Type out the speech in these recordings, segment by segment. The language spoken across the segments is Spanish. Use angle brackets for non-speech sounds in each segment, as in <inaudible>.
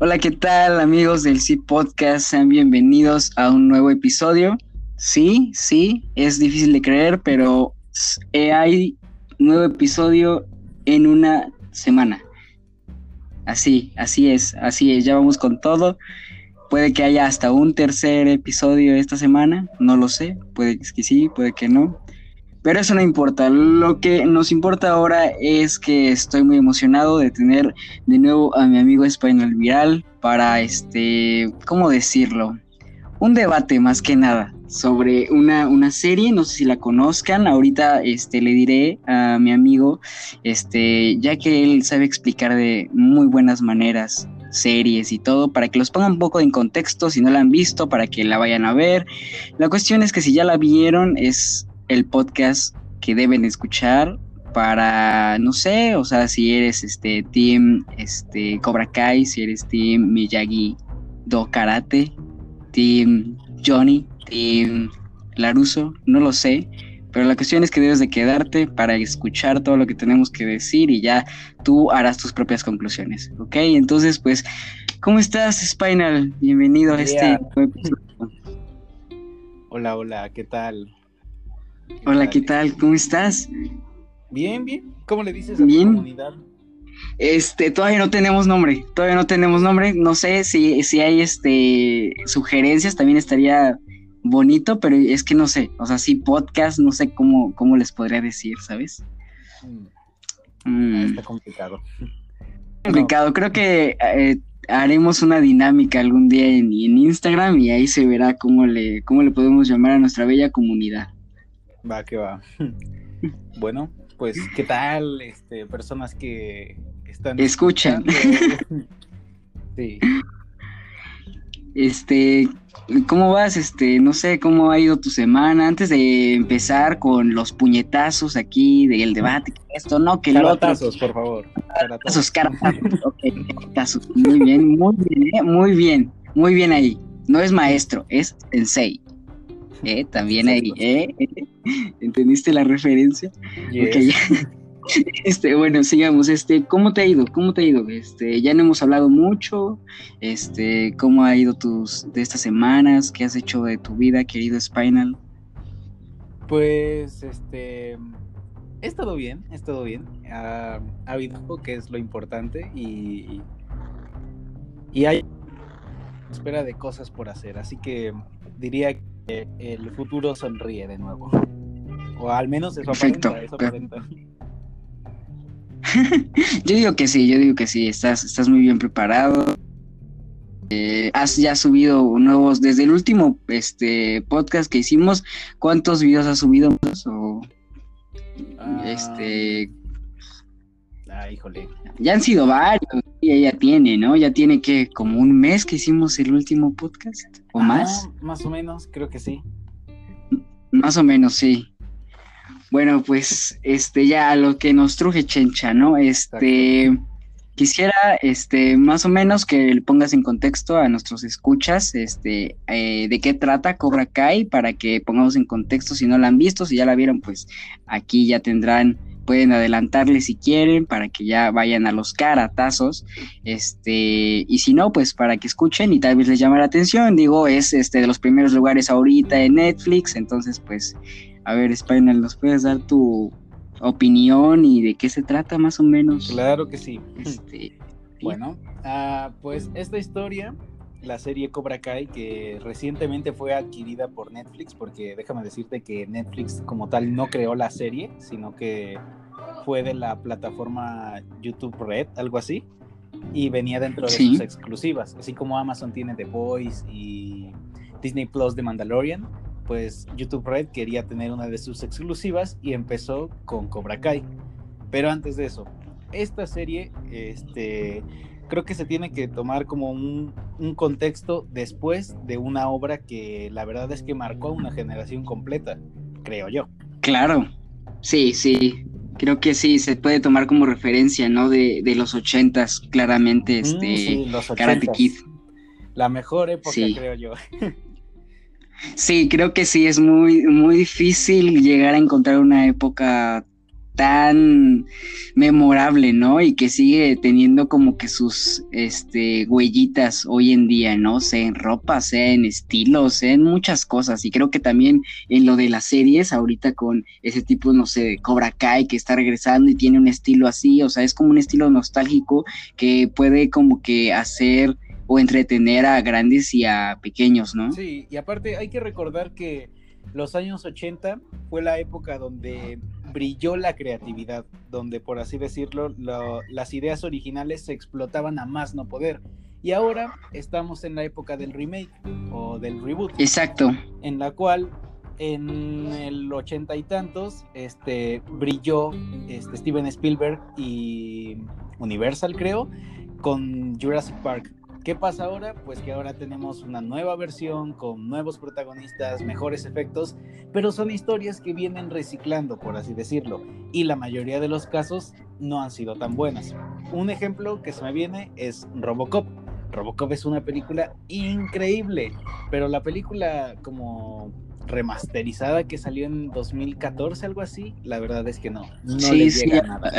Hola, ¿qué tal amigos del C Podcast? Sean bienvenidos a un nuevo episodio. Sí, sí, es difícil de creer, pero hay nuevo episodio en una semana. Así, así es, así es, ya vamos con todo. Puede que haya hasta un tercer episodio esta semana, no lo sé, puede que sí, puede que no. Pero eso no importa, lo que nos importa ahora es que estoy muy emocionado de tener de nuevo a mi amigo Español Viral para este, ¿cómo decirlo? Un debate más que nada sobre una, una, serie, no sé si la conozcan, ahorita este, le diré a mi amigo, este, ya que él sabe explicar de muy buenas maneras series y todo, para que los pongan un poco en contexto, si no la han visto, para que la vayan a ver. La cuestión es que si ya la vieron, es el podcast que deben escuchar para, no sé, o sea, si eres este Team este, Cobra Kai, si eres Team Miyagi Do Karate, Team Johnny, Team Laruso, no lo sé, pero la cuestión es que debes de quedarte para escuchar todo lo que tenemos que decir y ya tú harás tus propias conclusiones, ¿ok? Entonces, pues, ¿cómo estás, Spinal? Bienvenido a este episodio. Hola, hola, ¿qué tal? Hola, ¿qué tal? ¿Cómo estás? Bien, bien. ¿Cómo le dices a tu comunidad? Este, todavía no tenemos nombre, todavía no tenemos nombre. No sé si, si hay este sugerencias, también estaría bonito, pero es que no sé, o sea, sí, podcast, no sé cómo, cómo les podría decir, ¿sabes? Mm. Mm. Está complicado. <laughs> Complicado, creo que eh, haremos una dinámica algún día en, en, Instagram y ahí se verá cómo le, cómo le podemos llamar a nuestra bella comunidad. Va, que va. <laughs> Bueno, pues, ¿qué tal, este, personas que están... Escuchan. <laughs> sí. Este, ¿cómo vas? Este, no sé cómo ha ido tu semana. Antes de empezar con los puñetazos aquí del debate, esto no, que el otro. por favor. Caratazos, caratazos. ok, caratazos. Muy bien, muy bien, ¿eh? muy bien, muy bien ahí. No es maestro, es sensei. ¿Eh? También ahí, ¿eh? <laughs> ¿Entendiste la referencia? <laughs> Este, bueno, sigamos. Este, ¿cómo te ha ido? ¿Cómo te ha ido? Este, ya no hemos hablado mucho. Este, ¿cómo ha ido tus de estas semanas? ¿Qué has hecho de tu vida, querido Spinal? Pues, este, he estado bien, he estado bien. ha habido que es lo importante y y hay espera de cosas por hacer. Así que diría que el futuro sonríe de nuevo. O al menos eso aparenta, eso aparenta. <laughs> yo digo que sí, yo digo que sí, estás, estás muy bien preparado. Eh, has ya subido nuevos, desde el último este podcast que hicimos, ¿cuántos videos has subido? O, ah. este Ah, híjole. Ya han sido varios, y ya tiene, ¿no? Ya tiene que como un mes que hicimos el último podcast, ¿o más? Más o menos, creo que sí. Más o menos, sí. Bueno, pues, este, ya lo que nos truje Chencha, ¿no? Este, quisiera, este, más o menos que le pongas en contexto a nuestros escuchas, este, eh, de qué trata Cobra Kai, para que pongamos en contexto si no la han visto, si ya la vieron, pues aquí ya tendrán pueden adelantarle si quieren para que ya vayan a los caratazos, este, y si no, pues para que escuchen y tal vez les llame la atención, digo, es este de los primeros lugares ahorita en Netflix, entonces pues, a ver, Spinal, ¿nos puedes dar tu opinión y de qué se trata más o menos? Claro que sí. Este, bueno, ah, pues esta historia la serie Cobra Kai que recientemente fue adquirida por Netflix porque déjame decirte que Netflix como tal no creó la serie sino que fue de la plataforma YouTube Red algo así y venía dentro de sus exclusivas. Así como Amazon tiene The Boys y Disney Plus de Mandalorian pues YouTube Red quería tener una de sus exclusivas y empezó con Cobra Kai. Pero antes de eso esta serie este creo que se tiene que tomar como un, contexto después de una obra que la verdad es que marcó a una generación completa, creo yo. Claro, sí, sí, creo que sí, se puede tomar como referencia, ¿no? De, los ochentas, claramente, mm, este, sí, los Karate Kid. La mejor época, creo yo. sí, creo que sí, es muy, muy difícil llegar a encontrar una época tan memorable, ¿no? Y que sigue teniendo como que sus este, huellitas hoy en día, ¿no? Sea en ropa, sea en estilo, sea en muchas cosas. Y creo que también en lo de las series, ahorita con ese tipo, no sé, Cobra Kai que está regresando y tiene un estilo así, o sea, es como un estilo nostálgico que puede como que hacer o entretener a grandes y a pequeños, ¿no? Sí, y aparte hay que recordar que los años 80 fue la época donde brilló la creatividad, donde por así decirlo, las ideas originales se explotaban a más no poder. Y ahora estamos en la época del remake o del reboot. Exacto. En la cual en el ochenta y tantos este, brilló este, Steven Spielberg y Universal, creo, con Jurassic Park. ¿Qué pasa ahora? Pues que ahora tenemos una nueva versión con nuevos protagonistas, mejores efectos, pero son historias que vienen reciclando, por así decirlo, y la mayoría de los casos no han sido tan buenas. Un ejemplo que se me viene es Robocop. Robocop es una película increíble, pero la película como remasterizada que salió en 2014, algo así, la verdad es que no, no le llega nada.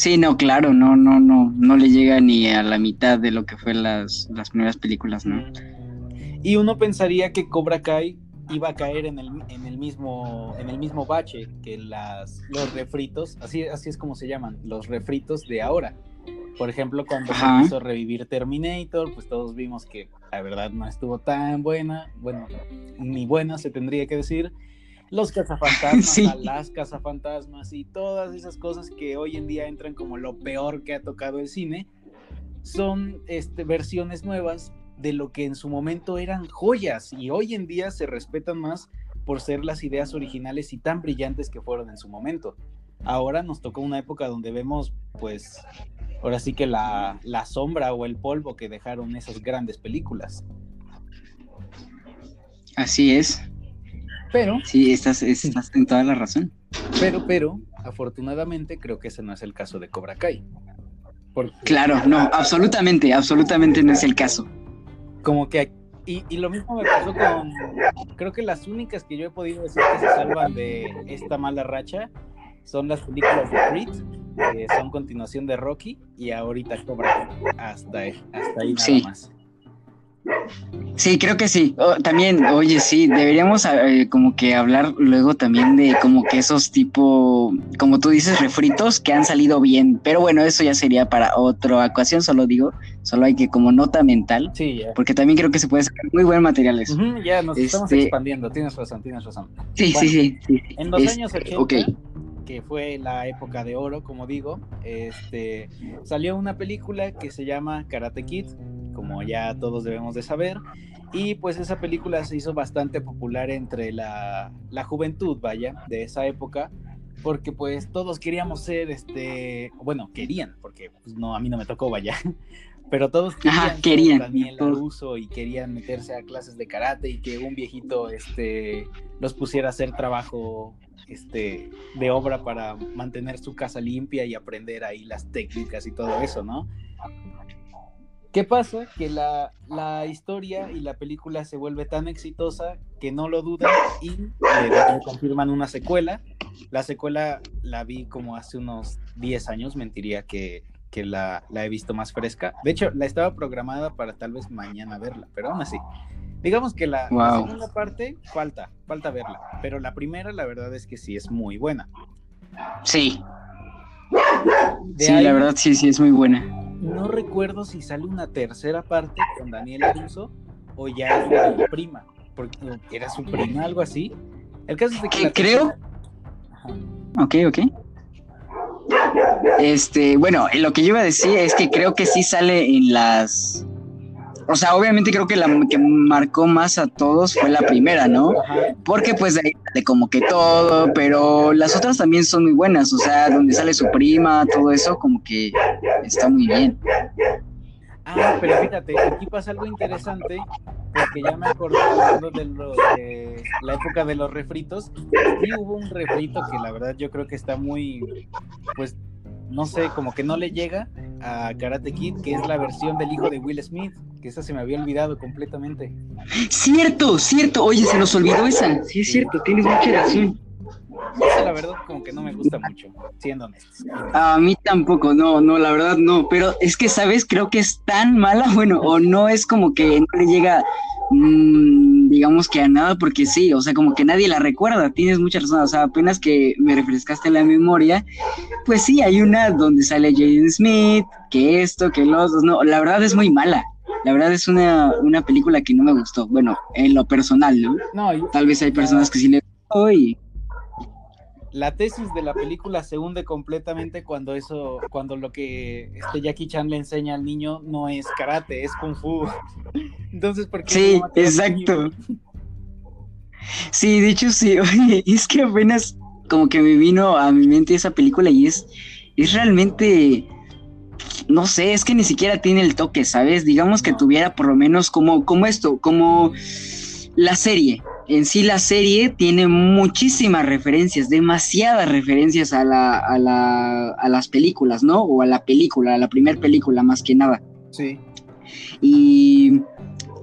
Sí, no, claro, no, no, no, no le llega ni a la mitad de lo que fue las, las primeras películas, ¿no? Y uno pensaría que Cobra Kai iba a caer en el, en el mismo en el mismo bache que las los refritos, así, así es como se llaman, los refritos de ahora. Por ejemplo, cuando se hizo revivir Terminator, pues todos vimos que la verdad no estuvo tan buena, bueno, ni buena se tendría que decir los <laughs> cazafantasmas, las cazafantasmas y todas esas cosas que hoy en día entran como lo peor que ha tocado el cine, son este, versiones nuevas de lo que en su momento eran joyas y hoy en día se respetan más por ser las ideas originales y tan brillantes que fueron en su momento. Ahora nos tocó una época donde vemos, pues, ahora sí que la, la sombra o el polvo que dejaron esas grandes películas. Así es. Pero. Sí, estás, estás en toda la razón. Pero, pero, afortunadamente creo que ese no es el caso de Cobra Kai. Claro, no, absolutamente, absolutamente no es el caso. Como que. Y, y, lo mismo me pasó con. Creo que las únicas que yo he podido decir que se salvan de esta mala racha son las películas de Creed, que son continuación de Rocky, y ahorita Cobra Kai. Hasta, hasta ahí nada más. Sí, creo que sí. también, oye, sí, deberíamos eh, como que hablar luego también de como que esos tipo, como tú dices, refritos que han salido bien. Pero bueno, eso ya sería para otra ocasión, solo digo, solo hay que como nota mental. Sí, Porque también creo que se puede sacar muy buen material eso. ya, nos estamos este, expandiendo, tienes razón, tienes razón. Sí, sí, sí, En los años 80, que fue la época de oro, como digo, este, salió una película que se llama Karate Kid como ya todos debemos de saber. Y pues esa película se hizo bastante popular entre la, la juventud, vaya, de esa época, porque pues todos queríamos ser, este, bueno, querían, porque pues, no, a mí no me tocó, vaya, <laughs> pero todos querían, querían. Daniel y querían meterse a clases de karate y que un viejito, este, los pusiera a hacer trabajo, este, de obra para mantener su casa limpia y aprender ahí las técnicas y todo eso, ¿no? ¿Qué pasa? Que la, historia y la película se vuelve tan exitosa que no lo dudan y eh, confirman una secuela. La secuela la vi como hace unos 10 años, mentiría que, la, he visto más fresca. De hecho, la estaba programada para tal vez mañana verla, pero aún así. Digamos que la, segunda parte falta, falta verla, pero la primera la verdad es que sí es muy buena. Sí. sí, la verdad sí, sí es muy buena no recuerdo si sale una tercera parte con Daniel Aruso o ya es la prima, porque era su prima, algo así. El caso es de que... Creo... Ok, ok. Este, bueno, lo que yo iba a decir es que creo que sí sale en las o sea, obviamente creo que la que marcó más a todos fue la primera, ¿no? Porque pues de ahí sale como que todo, pero las otras también son muy buenas, o sea, donde sale su prima, todo eso como que está muy bien. Ah, pero fíjate, aquí pasa algo interesante, porque ya me acordé de, de la época de los refritos. Sí hubo un refrito que la verdad yo creo que está muy, pues, no sé, como que no le llega a Karate Kid, que es la versión del hijo de Will Smith que esa se me había olvidado completamente. Cierto, cierto. Oye, se nos olvidó esa. Sí, es cierto, tienes mucha razón. la verdad como que no me gusta mucho, siendo honestos. A mí tampoco, no, no, la verdad no, pero es que, ¿sabes? Creo que es tan mala, <laughs> bueno, o no es como que no le llega, mmm, digamos que a nada, porque sí, o sea, como que nadie la recuerda, tienes mucha razón, o sea, apenas que me refrescaste la memoria, pues sí, hay una donde sale Jaden Smith, que esto, que los dos, no, la verdad es muy mala. La verdad es una, una película que no me gustó. Bueno, en lo personal, ¿no? no Tal vez hay personas que sí le gustó y la tesis de la película se hunde completamente cuando eso, cuando lo que este Jackie Chan le enseña al niño no es karate, es kung fu. <laughs> Entonces, ¿por qué? Sí, exacto. Sí, de hecho sí, <laughs> oye, es que apenas como que me vino a mi mente esa película y es, es realmente, no sé, es que ni siquiera tiene el toque, ¿sabes? Digamos que tuviera por lo menos como, como esto, como la serie, en sí la serie tiene muchísimas referencias, demasiadas referencias a, la, a, la, a las películas, ¿no? O a la película, a la primera película más que nada. Sí. Y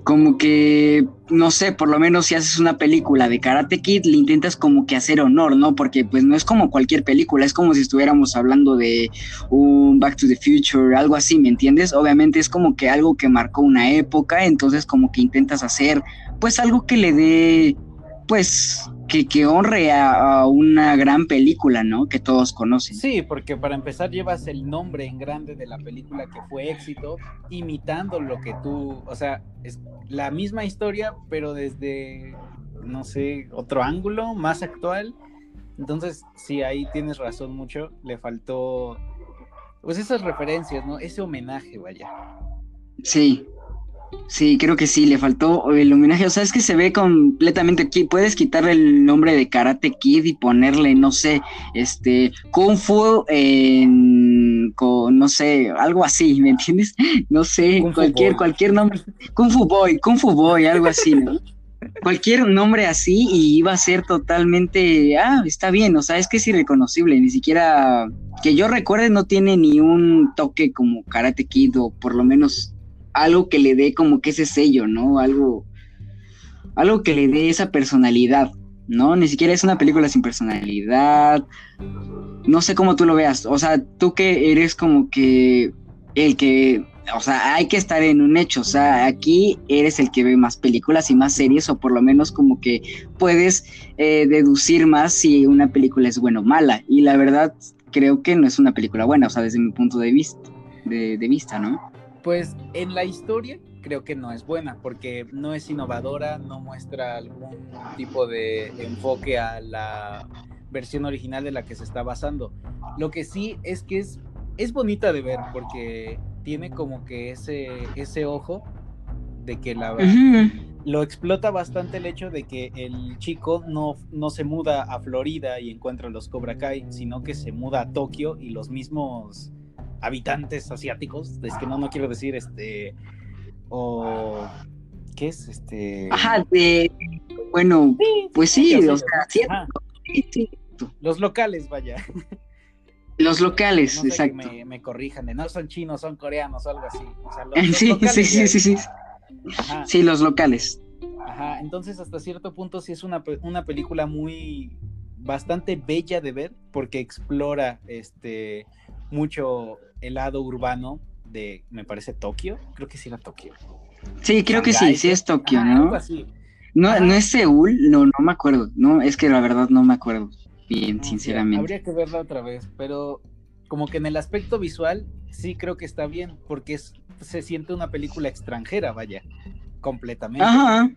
como que, no sé, por lo menos si haces una película de Karate Kid, le intentas como que hacer honor, ¿no? Porque pues no es como cualquier película, es como si estuviéramos hablando de un Back to the Future, algo así, ¿me entiendes? Obviamente es como que algo que marcó una época, entonces como que intentas hacer pues algo que le dé, pues, que, que honre a, a, una gran película, ¿no? Que todos conocen. Sí, porque para empezar llevas el nombre en grande de la película que fue éxito, imitando lo que tú, o sea, es la misma historia, pero desde, no sé, otro ángulo, más actual. Entonces, sí, ahí tienes razón mucho, le faltó, pues esas referencias, ¿no? Ese homenaje, vaya. Sí, Sí, creo que sí, le faltó el homenaje. O sea, es que se ve completamente aquí. Puedes quitarle el nombre de Karate Kid y ponerle, no sé, este, Kung Fu en, con, no sé, algo así, <laughs> ¿me entiendes? No sé, Kung cualquier, cualquier nombre. Kung Fu Boy, Kung Fu Boy, algo así, ¿no? <laughs> cualquier nombre así y iba a ser totalmente, ah, está bien, o sea, es que es irreconocible, ni siquiera, que yo recuerde, no tiene ni un toque como Karate Kid o por lo menos algo que le dé como que ese sello, ¿no? Algo, algo que le dé esa personalidad, ¿no? Ni siquiera es una película sin personalidad. No sé cómo tú lo veas. O sea, tú que eres como que el que, o sea, hay que estar en un hecho. O sea, aquí eres el que ve más películas y más series, o por lo menos como que puedes eh, deducir más si una película es buena o mala. Y la verdad, creo que no es una película buena, o sea, desde mi punto de vista, de, de vista, ¿no? Pues en la historia creo que no es buena porque no es innovadora, no muestra algún tipo de enfoque a la versión original de la que se está basando. Lo que sí es que es, es bonita de ver porque tiene como que ese, ese ojo de que la... Uh -huh. Lo explota bastante el hecho de que el chico no, no se muda a Florida y encuentra los Cobra Kai, sino que se muda a Tokio y los mismos habitantes asiáticos, es que no, no quiero decir este, o, ¿qué es? Este... Ajá, de, bueno, sí, pues sí, sí o sea, sí. Los locales, vaya. Los locales, no sé exacto. Me, me, corrijan, de no son chinos, son coreanos o algo así. O sea, los, sí, <laughs> los sí, sí, sí, sí, Ajá. Sí, los locales. Ajá, entonces hasta cierto punto sí es una, una película muy bastante bella de ver porque explora este mucho el lado urbano de, me parece, Tokio. Creo que sí era Tokio. Sí, creo que sí, sí es Tokio, ¿no? No, no es Seúl, no, no me acuerdo. No, es que la verdad no me acuerdo bien, no, sinceramente. Habría que verla otra vez, pero como que en el aspecto visual sí creo que está bien, porque es, se siente una película extranjera, vaya, completamente. Ajá.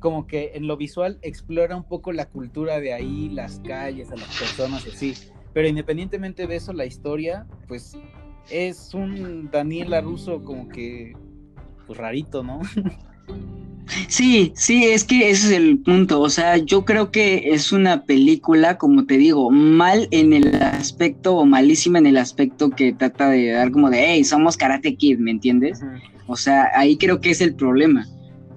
Como que en lo visual explora un poco la cultura de ahí, las calles, a las personas así. Pero independientemente de eso, la historia, pues es un Daniel Laruso como que pues rarito, ¿no? Sí, sí, es que ese es el punto. O sea, yo creo que es una película, como te digo, mal en el aspecto o malísima en el aspecto que trata de dar como de, hey, somos Karate Kid, ¿me entiendes? Uh -huh. O sea, ahí creo que es el problema.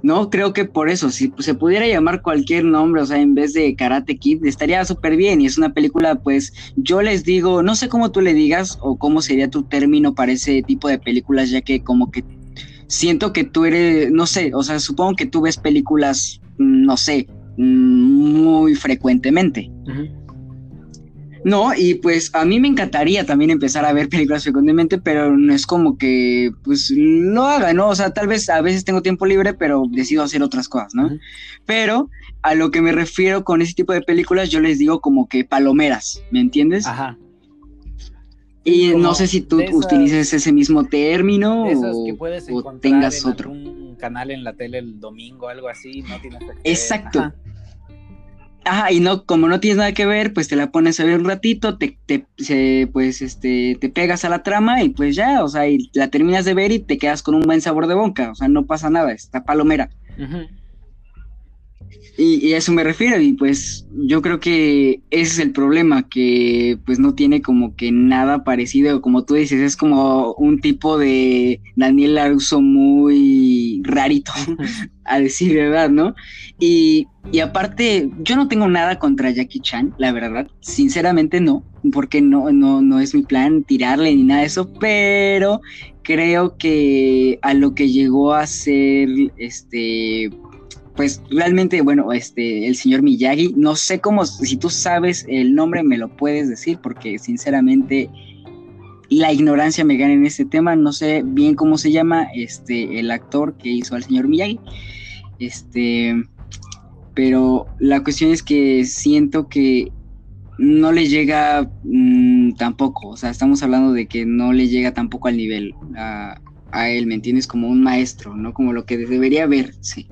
No, creo que por eso, si se pudiera llamar cualquier nombre, o sea, en vez de Karate Kid, estaría súper bien. Y es una película, pues, yo les digo, no sé cómo tú le digas o cómo sería tu término para ese tipo de películas, ya que como que siento que tú eres, no sé, o sea, supongo que tú ves películas, no sé, muy frecuentemente. No, y pues a mí me encantaría también empezar a ver películas frecuentemente, pero no es como que pues lo haga, ¿no? O sea, tal vez a veces tengo tiempo libre, pero decido hacer otras cosas, ¿no? Pero a lo que me refiero con ese tipo de películas, yo les digo como que palomeras, ¿me entiendes? Ajá. Y no sé si tú utilices ese mismo término o, tengas otro. Un canal en la tele el domingo, algo así, no tienes Exacto. Ajá. Y no, como no tienes nada que ver, pues te la pones a ver un ratito, te, te pues este, te pegas a la trama y pues ya, o sea, y la terminas de ver y te quedas con un buen sabor de boca, o sea, no pasa nada, está palomera. Ajá. Y, eso me refiero, y pues yo creo que ese es el problema, que pues no tiene como que nada parecido, como tú dices, es como un tipo de Daniel Laruso muy rarito, <laughs> a decir verdad, ¿no? Y, y aparte, yo no tengo nada contra Jackie Chan, la verdad, sinceramente no, porque no, no, no es mi plan tirarle ni nada de eso, pero creo que a lo que llegó a ser este pues realmente, bueno, este, el señor Miyagi, no sé cómo, si tú sabes el nombre, me lo puedes decir, porque sinceramente la ignorancia me gana en este tema, no sé bien cómo se llama este, el actor que hizo al señor Miyagi, este, pero la cuestión es que siento que no le llega mm, tampoco, o sea, estamos hablando de que no le llega tampoco al nivel a, él, ¿me entiendes? Como un maestro, ¿no? Como lo que debería ver, sí.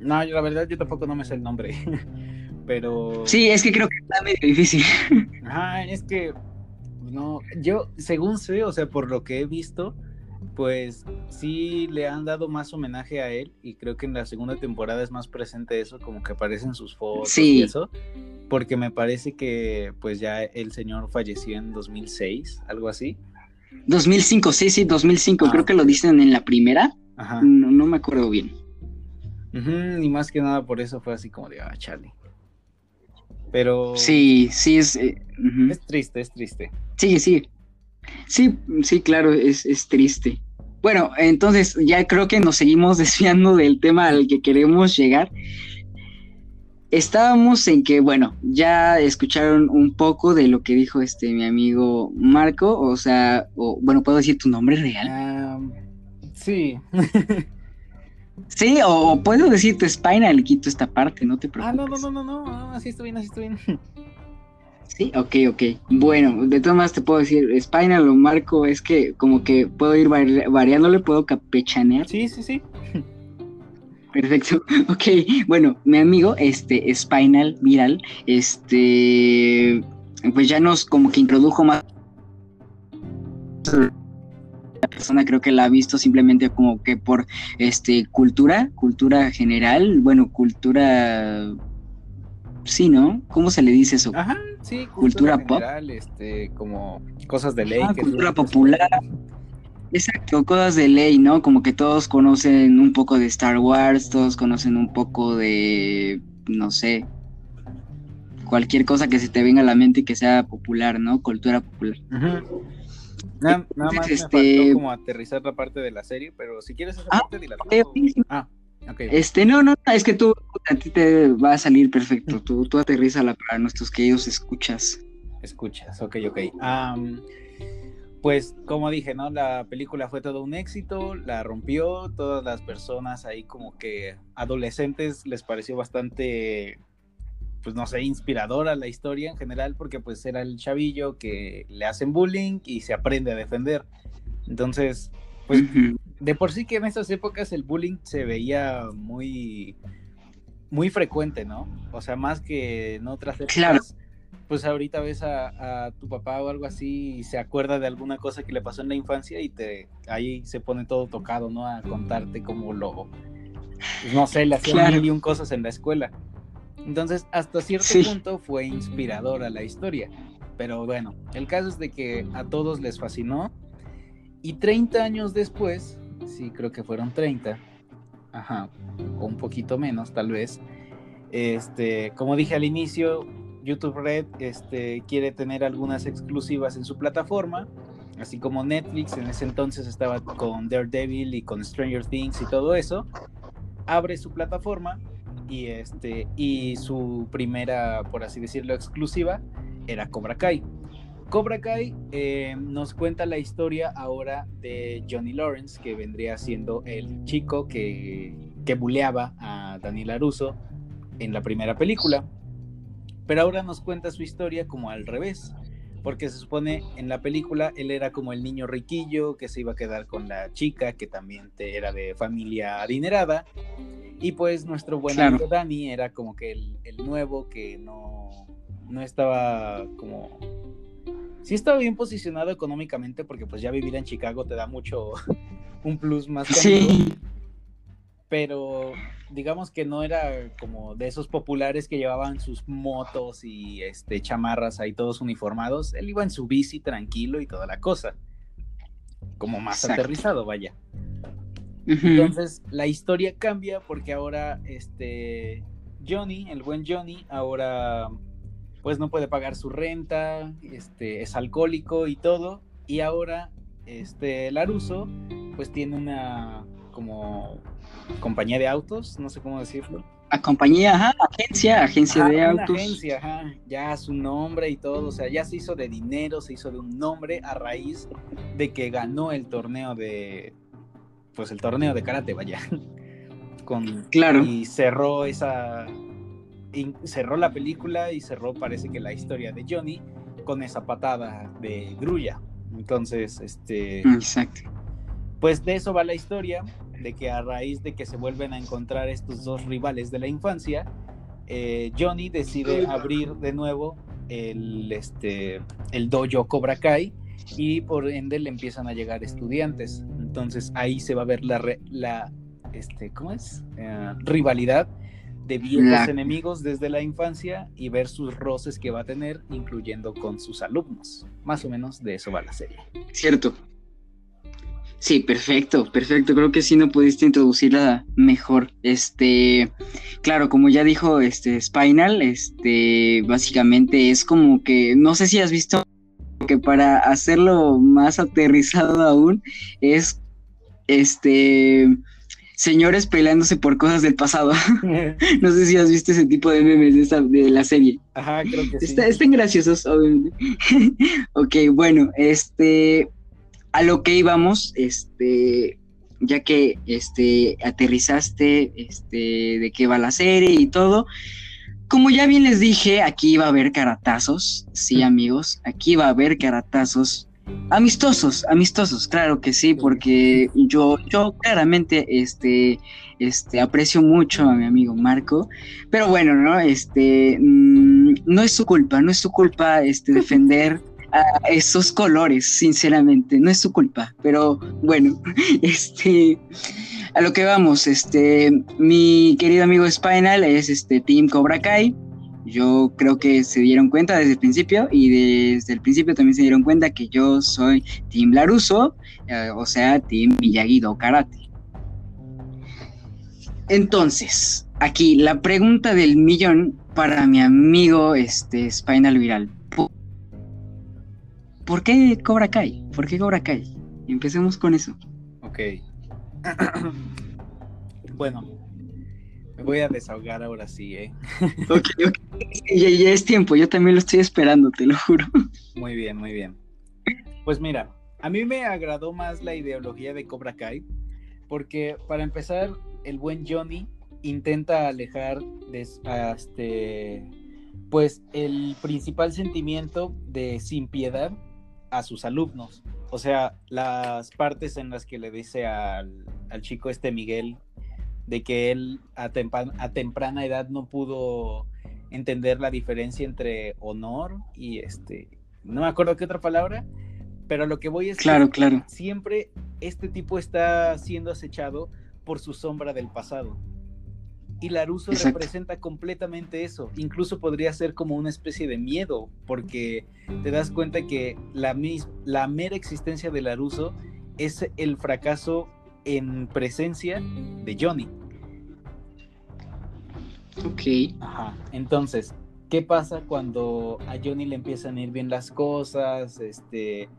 No, yo la verdad yo tampoco no me sé el nombre. <laughs> Pero. Sí, es que creo que está medio difícil. <laughs> Ajá, es que. No, yo, según sé, o sea, por lo que he visto, pues sí le han dado más homenaje a él y creo que en la segunda temporada es más presente eso, como que aparecen sus fotos y eso, porque me parece que pues ya el señor falleció en 2006, algo así. 2005, sí, sí, 2005, creo ah, que lo dicen en la primera, Ajá. no me acuerdo bien y más que nada por eso fue así como de, ah, Charlie. Pero. Sí, sí, es. Eh, es triste, es triste. Sí, sí. Sí, sí, claro, es, es triste. Bueno, entonces ya creo que nos seguimos <laughs> desviando del tema al que queremos llegar. Estábamos en que, bueno, ya escucharon un poco de lo que dijo este mi amigo Marco, o sea, o, bueno, ¿puedo decir tu nombre real? sí. <laughs> Sí, o, puedo decir tu espina, le quito esta parte, no te preocupes. Ah, no, no, no, no, no, así estoy bien, así estoy bien. Sí, ok, ok. Bueno, de todas maneras te puedo decir, Spina lo marco, es que como que puedo ir variándole, puedo capechanear. Sí, sí, sí. <laughs> Perfecto. <laughs> Ok, bueno, mi amigo, este, Spinal Viral, este, pues ya nos como que introdujo más persona creo que la ha visto simplemente como que por este cultura, cultura general, bueno, cultura sí, ¿no? ¿Cómo se le dice eso? Ajá, sí, cultura, pop. este, como cosas de ley. cultura popular. Exacto, cosas de ley, ¿no? Como que todos conocen un poco de Star Wars, todos conocen un poco de, no sé, cualquier cosa que se te venga a la mente y que sea popular, ¿no? Cultura popular. Ajá. <laughs> Nada, más me este... faltó como aterrizar la parte de la serie, pero si quieres esa ah, parte, dila Ah, ok. Este, no, no, es que tú, a ti te va a salir perfecto. Tú, tú aterrízala para nuestros queridos escuchas. Escuchas, ok, ok. pues como dije, ¿no? La película fue todo un éxito, la rompió, todas las personas ahí como que adolescentes les pareció bastante pues no sé, inspiradora la historia en general, porque pues era el chavillo que le hacen bullying y se aprende a defender. Entonces, pues de por sí que en esas épocas el bullying se veía muy, muy frecuente, ¿no? O sea, más que en otras épocas. Claro. Pues ahorita ves a, tu papá o algo así y se acuerda de alguna cosa que le pasó en la infancia y te ahí se pone todo tocado, ¿no? A contarte cómo lo, pues, no sé, le hacían mil y un cosas en la escuela. Entonces, hasta cierto punto fue inspiradora la historia. Pero bueno, el caso es de que a todos les fascinó. Y 30 años después, sí, creo que fueron 30, ajá, o un poquito menos tal vez, este, como dije al inicio, YouTube Red este, quiere tener algunas exclusivas en su plataforma, así como Netflix en ese entonces estaba con Daredevil y con Stranger Things y todo eso, abre su plataforma y este y su primera por así decirlo exclusiva era Cobra Kai. Cobra Kai eh, nos cuenta la historia ahora de Johnny Lawrence, que vendría siendo el chico que, que buleaba a Daniel Aruso en la primera película. Pero ahora nos cuenta su historia como al revés, porque se supone en la película él era como el niño riquillo que se iba a quedar con la chica que también era de familia adinerada. Y pues nuestro buen amigo Dani era como que el, el nuevo que no, no estaba como sí estaba bien posicionado económicamente porque pues ya vivir en Chicago te da mucho <laughs> un plus más. Sí. Pero digamos que no era como de esos populares que llevaban sus motos y este chamarras ahí todos uniformados. Él iba en su bici tranquilo y toda la cosa. Como más aterrizado, vaya. Entonces la historia cambia porque ahora este Johnny, el buen Johnny, ahora pues no puede pagar su renta, este, es alcohólico y todo, y ahora este Laruso pues tiene una como compañía de autos, no sé cómo decirlo. A compañía, ajá, agencia, agencia de autos. Agencia, ajá, ya su nombre y todo, o sea, ya se hizo de dinero, se hizo de un nombre a raíz de que ganó el torneo de, pues el torneo de karate, vaya. <laughs> Con, claro. Y cerró esa, cerró la película y cerró, parece que la historia de Johnny con esa patada de grulla. Entonces, este. Exacto. Pues de eso va la historia, de que a raíz de que se vuelven a encontrar estos dos rivales de la infancia, eh, Johnny decide abrir de nuevo el, este, el dojo Cobra Kai y por ende le empiezan a llegar estudiantes. Entonces ahí se va a ver la, la este, ¿cómo es? Eh, rivalidad de viejos enemigos desde la infancia y ver sus roces que va a tener, incluyendo con sus alumnos. Más o menos de eso va la serie. Cierto. Sí, perfecto, perfecto. Creo que sí no pudiste introducirla mejor. Este, claro, como ya dijo este Spinal, este, básicamente es como que, no sé si has visto que para hacerlo más aterrizado aún, es este señores peleándose por cosas del pasado. <laughs> no sé si has visto ese tipo de memes de, de la serie. Ajá, creo que sí. están graciosos, obviamente. <laughs> ok, bueno, este, a lo que íbamos, este, ya que este, aterrizaste, este, de qué va la serie y todo. Como ya bien les dije, aquí va a haber caratazos, sí amigos, aquí va a haber caratazos Amistosos, amistosos, claro que sí, porque yo, yo claramente este, este, aprecio mucho a mi amigo Marco, pero bueno, ¿no? Este, mm, no es su culpa, no es su culpa este, <laughs> defender a esos colores, sinceramente, no es su culpa, pero bueno, <laughs> este, a lo que vamos, este, mi querido amigo Spinal es este Team Cobra Kai, yo creo que se dieron cuenta desde el principio y desde el principio también se dieron cuenta que yo soy Team Laruso, eh, o sea, Team Miyagi-Do Karate. Entonces, aquí la pregunta del millón para mi amigo este, Spinal Viral. ¿Por qué Cobra Kai? ¿Por qué Cobra Kai? Empecemos con eso. Ok. <clears throat> bueno, me voy a desahogar ahora sí, ¿eh? <laughs> ok, ok. Ya, ya, es tiempo, yo también lo estoy esperando, te lo juro. Muy bien, muy bien. Pues mira, a mí me agradó más la ideología de Cobra Kai, porque para empezar, el buen Johnny intenta alejar de, este, pues el principal sentimiento de sin piedad a sus alumnos. O sea, las partes en las que le dice al, al chico este Miguel de que él a, temprana edad no pudo entender la diferencia entre honor y este, no me acuerdo qué otra palabra, pero lo que voy es claro, que claro. siempre este tipo está siendo acechado por su sombra del pasado. Y Laruso representa completamente eso. Incluso podría ser como una especie de miedo, porque te das cuenta que la, la mera existencia de Laruso es el fracaso en presencia de Johnny. Ok. Ajá. Entonces, ¿qué pasa cuando a Johnny le empiezan a ir bien las cosas? Este,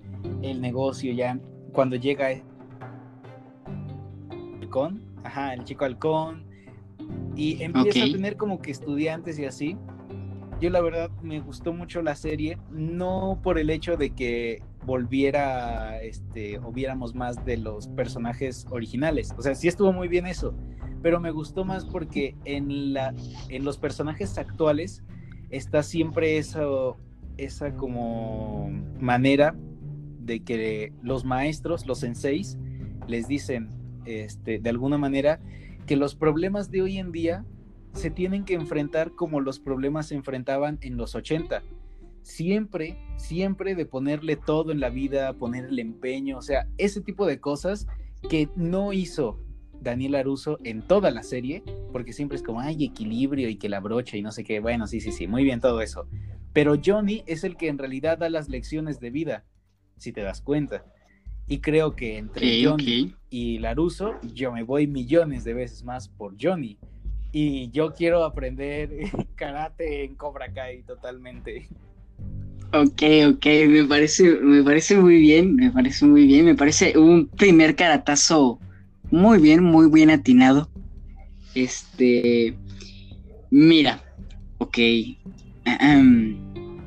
el negocio ya, cuando llega el halcón, ajá, el chico halcón, y empieza a tener como que estudiantes y así. yo la verdad me gustó mucho la serie, no por el hecho de que volviera, este, o viéramos más de los personajes originales. O sea, sí estuvo muy bien eso, pero me gustó más porque en, la, en los personajes actuales está siempre eso, esa como manera de que los maestros, los senseis, les dicen, este, de alguna manera, que los problemas de hoy en día se tienen que enfrentar como los problemas se enfrentaban en los 80. Siempre, siempre de ponerle todo en la vida, ponerle empeño, o sea, ese tipo de cosas que no hizo Daniel Aruso en toda la serie, porque siempre es como, hay equilibrio y que la brocha y no sé qué, bueno, sí, sí, sí, muy bien todo eso. Pero Johnny es el que en realidad da las lecciones de vida, si te das cuenta. Y creo que entre Johnny y Laruso, yo me voy millones de veces más por Johnny. Y yo quiero aprender <laughs> karate en Cobra Kai totalmente. Ok, ok, me parece, me parece muy bien, me parece muy bien, me parece un primer caratazo muy bien, muy bien atinado. Este, mira, ok,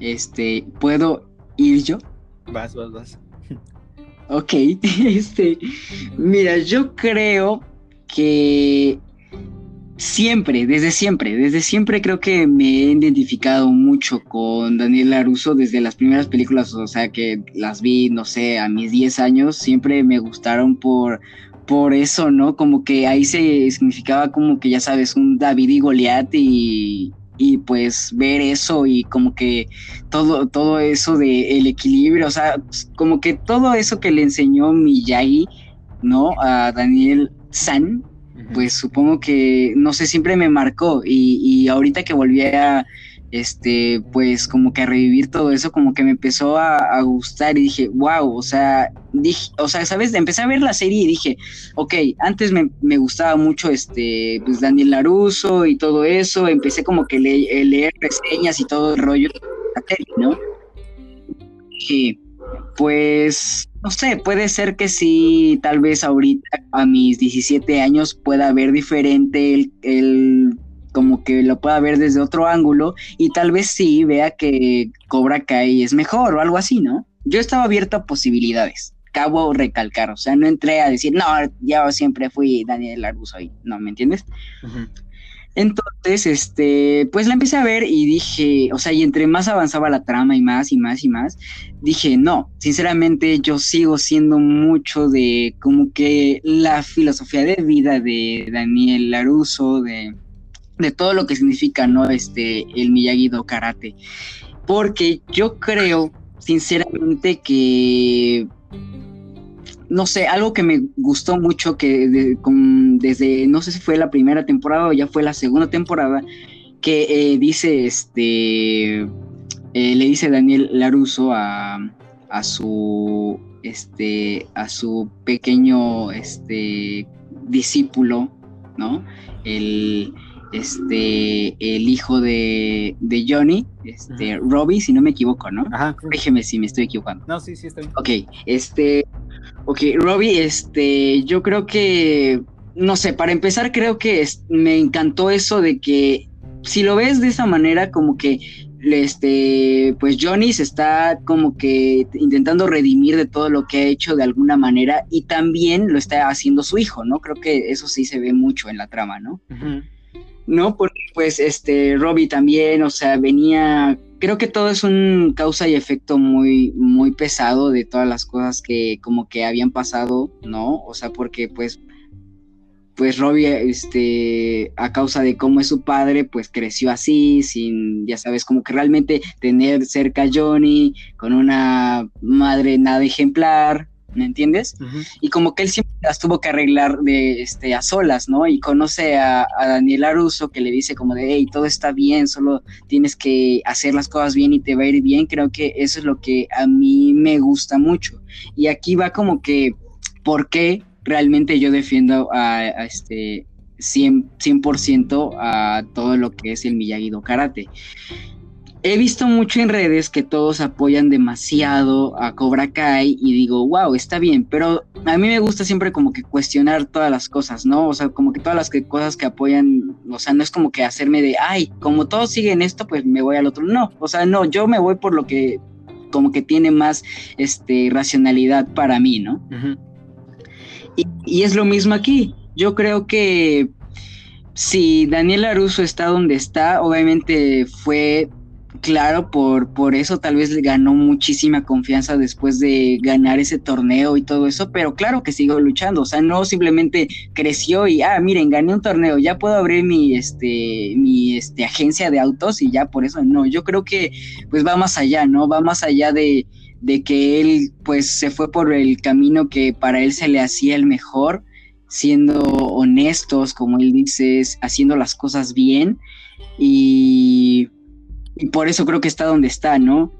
este, ¿puedo ir yo? Vas, vas, vas. Ok, <laughs> este, mira, yo creo que siempre, desde siempre, desde siempre creo que me he identificado mucho con Daniel Laruso desde las primeras películas, o sea que las vi, no sé, a mis 10 años, siempre me gustaron por, por eso, ¿no? Como que ahí se significaba como que ya sabes, un David y Goliat y, y pues ver eso y como que todo, todo eso de el equilibrio, o sea, como que todo eso que le enseñó Miyagi, ¿no? A Daniel San, pues supongo que, no sé, siempre me marcó y, y ahorita que volví a, este, pues como que a revivir todo eso, como que me empezó a, gustar y dije, wow, o sea, dije, o sea, ¿sabes? Empecé a ver la serie y dije, ok, antes me, me gustaba mucho, este, pues Daniel Laruso y todo eso, empecé como que le, leer reseñas y todo el rollo la serie, ¿no? Dije, pues, no sé, puede ser que sí, tal vez ahorita a mis 17 años pueda ver diferente el como que lo pueda ver desde otro ángulo y tal vez sí vea que Cobra Kai es mejor o algo así, ¿no? Yo estaba abierto a posibilidades. Cabo recalcar, o sea, no entré a decir, no, yo siempre fui Daniel Arguso ahí, no, ¿me entiendes? Entonces, este, pues la empecé a ver y dije, o sea, y entre más avanzaba la trama y más y más y más, dije, no, sinceramente yo sigo siendo mucho de como que la filosofía de vida de Daniel Laruso, de de todo lo que significa, ¿no? Este, el Miyagi-Do Karate. Porque yo creo, sinceramente, que no sé, algo que me gustó mucho que desde, no sé si fue la primera temporada o ya fue la segunda temporada, que eh, dice, este, eh, le dice Daniel Laruso a, a su, este, a su pequeño, este, discípulo, ¿no? El, este, el hijo de, de Johnny, este, Robbie, si no me equivoco, ¿no? Ajá. Déjeme si me estoy equivocando. No, sí, sí, estoy. Ok, este, ok, Robbie, este, yo creo que, no sé, para empezar creo que me encantó eso de que si lo ves de esa manera, como que este, pues Johnny se está como que intentando redimir de todo lo que ha hecho de alguna manera y también lo está haciendo su hijo, ¿no? Creo que eso sí se ve mucho en la trama, ¿no? ¿No? Porque pues este Robbie también, o sea, venía, creo que todo es un causa y efecto muy, muy pesado de todas las cosas que como que habían pasado, ¿no? O sea, porque pues pues Robbie, este, a causa de cómo es su padre, pues creció así, sin, ya sabes, como que realmente tener cerca a Johnny, con una madre nada ejemplar, ¿me entiendes? Y como que él siempre las tuvo que arreglar de, este, a solas, ¿no? Y conoce a, Daniel Aruso que le dice como de, hey, todo está bien, solo tienes que hacer las cosas bien y te va a ir bien. Creo que eso es lo que a mí me gusta mucho. Y aquí va como que, ¿por qué realmente yo defiendo a, este 100%, 100 a todo lo que es el Miyagi-Do Karate? He visto mucho en redes que todos apoyan demasiado a Cobra Kai y digo, wow, está bien, pero a mí me gusta siempre como que cuestionar todas las cosas, ¿no? O sea, como que todas las cosas que apoyan, o sea, no es como que hacerme de, ay, como todos siguen esto, pues me voy al otro. No, o sea, no, yo me voy por lo que como que tiene más este, racionalidad para mí, ¿no? y, y, es lo mismo aquí. Yo creo que si Daniel Aruso está donde está, obviamente fue claro, por, por eso tal vez le ganó muchísima confianza después de ganar ese torneo y todo eso, pero claro que siguió luchando, o sea, no simplemente creció y, ah, miren, gané un torneo, ya puedo abrir mi, este, mi, este, agencia de autos y ya por eso, no, yo creo que pues va más allá, ¿no? Va más allá de, de que él pues se fue por el camino que para él se le hacía el mejor, siendo honestos, como él dice, haciendo las cosas bien y y por eso creo que está donde está, ¿no?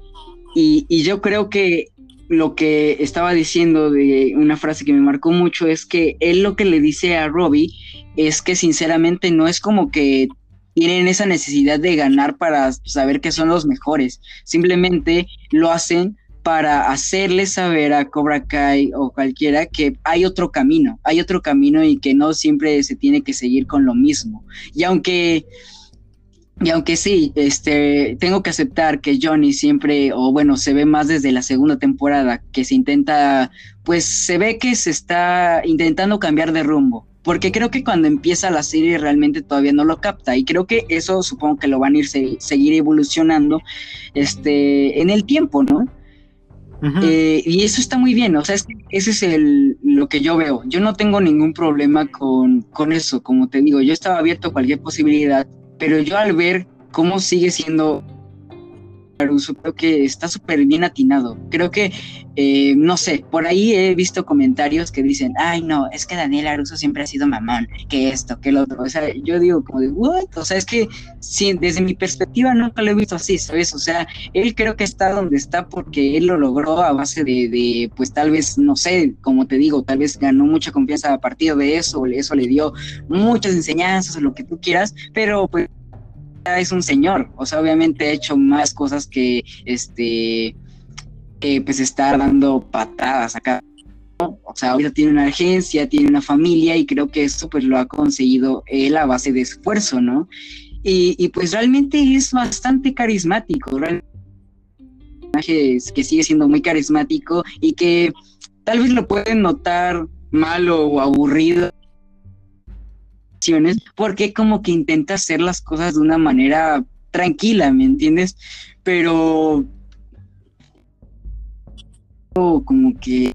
Y, yo creo que lo que estaba diciendo de una frase que me marcó mucho es que él lo que le dice a Robbie es que sinceramente no es como que tienen esa necesidad de ganar para saber que son los mejores, simplemente lo hacen para hacerle saber a Cobra Kai o cualquiera que hay otro camino, hay otro camino y que no siempre se tiene que seguir con lo mismo. Y aunque y aunque sí, este, tengo que aceptar que Johnny siempre, o bueno, se ve más desde la segunda temporada, que se intenta, pues se ve que se está intentando cambiar de rumbo. Porque creo que cuando empieza la serie realmente todavía no lo capta. Y creo que eso supongo que lo van a ir seguir evolucionando este, en el tiempo, ¿no? Eh, y eso está muy bien, o sea, es ese es el, lo que yo veo. Yo no tengo ningún problema con, con eso, como te digo, yo estaba abierto a cualquier posibilidad pero yo al ver cómo sigue siendo creo que está súper bien atinado. Creo que, eh, no sé, por ahí he visto comentarios que dicen, ay, no, es que Daniel Aruso siempre ha sido mamón, que esto, que lo otro. O sea, yo digo como de, what? O sea, es que sí, desde mi perspectiva nunca lo he visto así, ¿sabes? O sea, él creo que está donde está porque él lo logró a base de, de pues tal vez, no sé, como te digo, tal vez ganó mucha confianza a partir de eso, eso le dio muchas enseñanzas o lo que tú quieras, pero pues es un señor, o sea, obviamente ha hecho más cosas que este, pues estar dando patadas acá. O sea, ahorita tiene una agencia, tiene una familia y creo que eso pues lo ha conseguido él a base de esfuerzo, ¿no? Y, pues realmente es bastante carismático, realmente que sigue siendo muy carismático y que tal vez lo pueden notar malo o aburrido porque como que intenta hacer las cosas de una manera tranquila, ¿me entiendes? Pero como que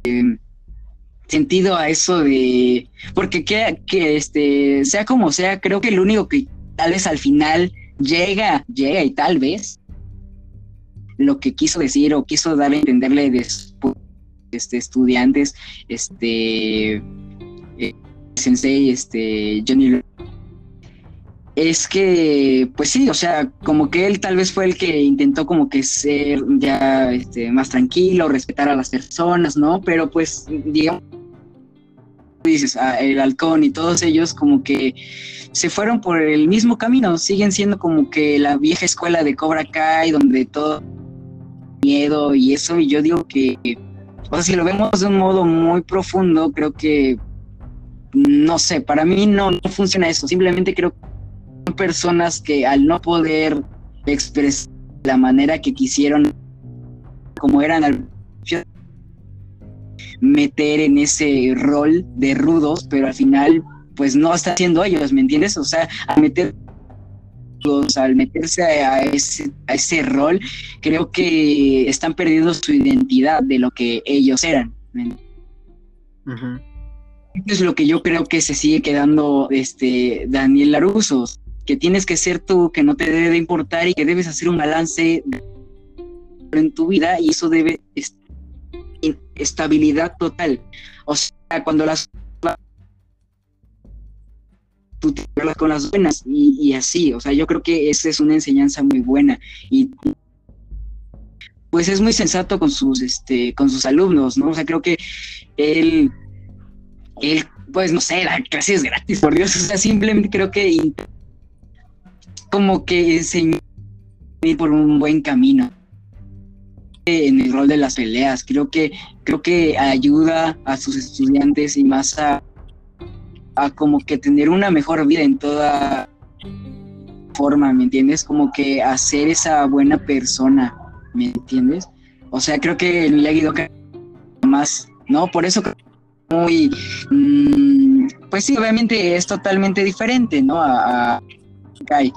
sentido a eso de porque que, que este sea como sea creo que el único que tal vez al final llega llega y tal vez lo que quiso decir o quiso dar a entenderle después este estudiantes este sensei, este, Johnny es que, pues sí, o sea, como que él tal vez fue el que intentó como que ser ya este, más tranquilo, respetar a las personas, ¿no? Pero pues, digamos, dices, ah, el halcón y todos ellos como que se fueron por el mismo camino, siguen siendo como que la vieja escuela de Cobra Kai, donde todo miedo y eso, y yo digo que, o sea, si lo vemos de un modo muy profundo, creo que no sé, para mí no, funciona eso. Simplemente creo que son personas que al no poder expresar la manera que quisieron, como eran al meter en ese rol de rudos, pero al final, pues no está haciendo ellos, ¿me entiendes? O sea, al meter al meterse a ese, a ese rol, creo que están perdiendo su identidad de lo que ellos eran es lo que yo creo que se sigue quedando este Daniel Laruso, que tienes que ser tú, que no te debe de importar y que debes hacer un balance en tu vida y eso debe estabilidad total. O sea, cuando las tú te hablas con las buenas y, y, así, o sea, yo creo que esa es una enseñanza muy buena y pues es muy sensato con sus este con sus alumnos, ¿no? O sea, creo que él él, pues no sé, la clase es gratis, por Dios, o sea, simplemente creo que como que enseñó por un buen camino. en el rol de las peleas. Creo que, creo que ayuda a sus estudiantes y más a, a como que tener una mejor vida en toda forma, ¿me entiendes? Como que hacer esa buena persona, ¿me entiendes? O sea, creo que el Miyagi más, ¿no? Por eso muy, mm, pues sí, obviamente es totalmente diferente, ¿no? A, a Kai.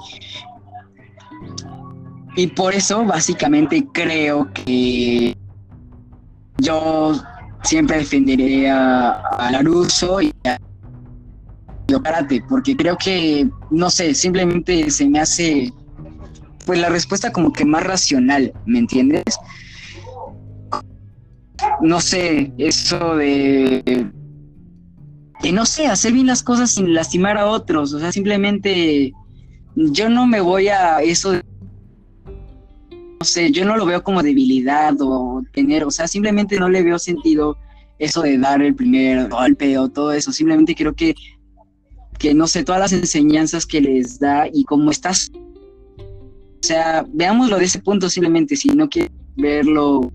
Y por eso básicamente creo que yo siempre defenderé a, a Laruso y a karate, porque creo que, no sé, simplemente se me hace, pues la respuesta como que más racional, ¿me entiendes? No sé, eso de, no sé, hacer bien las cosas sin lastimar a otros, o sea, simplemente yo no me voy a eso de no sé, yo no lo veo como debilidad o tener, o sea, simplemente no le veo sentido eso de dar el primer golpe o todo eso. Simplemente creo que, que no sé, todas las enseñanzas que les da y cómo estás. O sea, veámoslo de ese punto simplemente, si no quieres verlo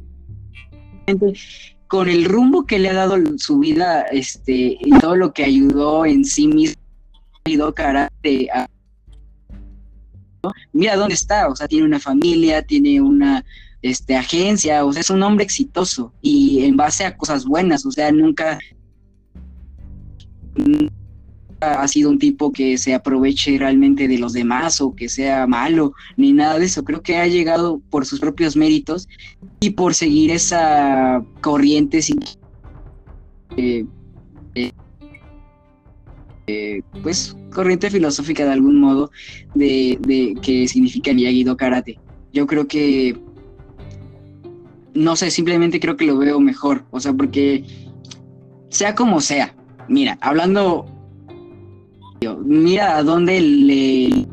con el rumbo que le ha dado su vida, este, y todo lo que ayudó en sí mismo, ayudó karate a mira dónde está, o sea, tiene una familia, tiene una este, agencia, o sea, es un hombre exitoso y en base a cosas buenas, o sea, nunca, ha sido un tipo que se aproveche realmente de los demás o que sea malo, ni nada de eso. Creo que ha llegado por sus propios méritos y por seguir esa corriente sin... Eh, eh, pues corriente filosófica de algún modo de, de que significa Miyagi-Do Karate. Yo creo que, no sé, simplemente creo que lo veo mejor, o sea, porque sea como sea, mira, hablando, mira a dónde le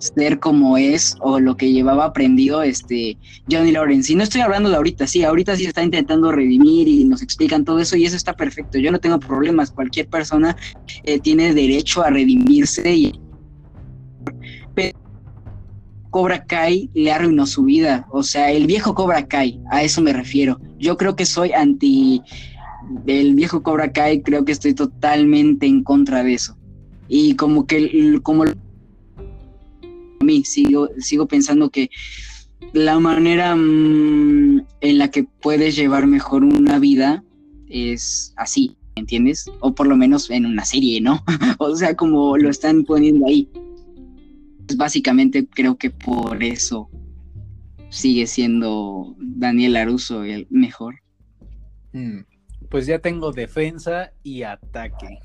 ser como es o lo que llevaba aprendido este Johnny Lawrence. Y no estoy hablando de ahorita, sí, ahorita sí se está intentando redimir y nos explican todo eso y eso está perfecto. Yo no tengo problemas, cualquier persona eh, tiene derecho a redimirse y pero Cobra Kai le arruinó su vida, o sea, el viejo Cobra Kai, a eso me refiero. Yo creo que soy anti el viejo Cobra Kai, creo que estoy totalmente en contra de eso. Y como que como mí, sigo, sigo pensando que la manera mm, en la que puedes llevar mejor una vida es así, ¿entiendes? O por lo menos en una serie, ¿no? <laughs> o sea, como lo están poniendo ahí. Básicamente creo que por eso sigue siendo Daniel Aruso el mejor. Mm, pues ya tengo defensa y ataque.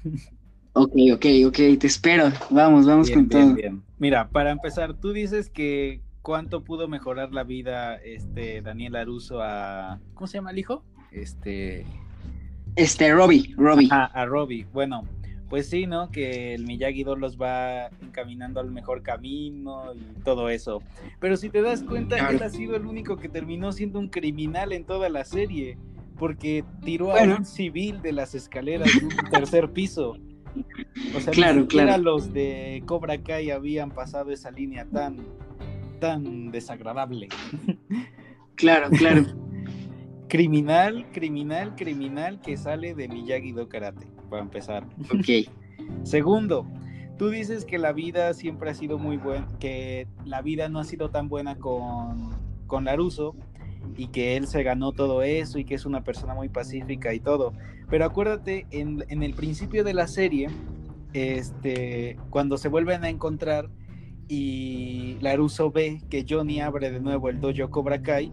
Ok, ok, ok, te espero. Vamos, vamos con todo. Mira, para empezar, tú dices que cuánto pudo mejorar la vida este Daniel Aruso a ¿cómo se llama el hijo? Este este Robbie, Robbie. A, a Robbie. Bueno, pues sí, ¿no? Que el Miyagi Do los va encaminando al mejor camino y todo eso. Pero si te das cuenta, él ha sido el único que terminó siendo un criminal en toda la serie, porque tiró a un civil de las escaleras de un <laughs> tercer piso. O sea, claro, ni claro. los de Cobra Kai habían pasado esa línea tan, tan desagradable. <laughs> Claro, claro. criminal, criminal, criminal que sale de Miyagi Do Karate, para empezar. Ok. <laughs> Segundo, tú dices que la vida siempre ha sido muy buena, que la vida no ha sido tan buena con, con Laruso y que él se ganó todo eso y que es una persona muy pacífica y todo. Pero acuérdate, en, en el principio de la serie, este, cuando se vuelven a encontrar y Laruso ve que Johnny abre de nuevo el dojo Cobra Kai,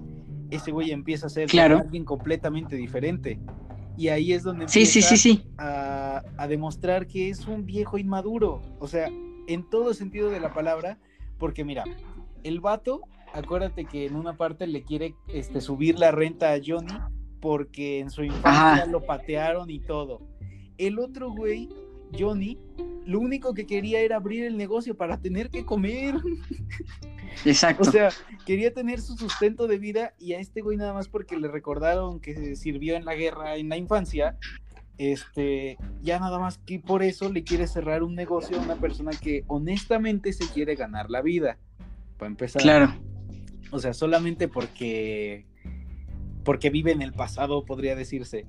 ese güey empieza a ser claro. alguien completamente diferente. Y ahí es donde sí, empieza sí, sí, sí. A, a demostrar que es un viejo inmaduro. O sea, en todo sentido de la palabra, porque mira, el vato acuérdate que en una parte le quiere este, subir la renta a Johnny porque en su infancia Ajá. lo patearon y todo. El otro güey, Johnny, lo único que quería era abrir el negocio para tener que comer. <laughs> Exacto. O sea, quería tener su sustento de vida y a este güey nada más porque le recordaron que sirvió en la guerra en la infancia, este, ya nada más que por eso le quiere cerrar un negocio a una persona que honestamente se quiere ganar la vida. Para empezar. Claro. O sea, solamente porque porque vive en el pasado, podría decirse.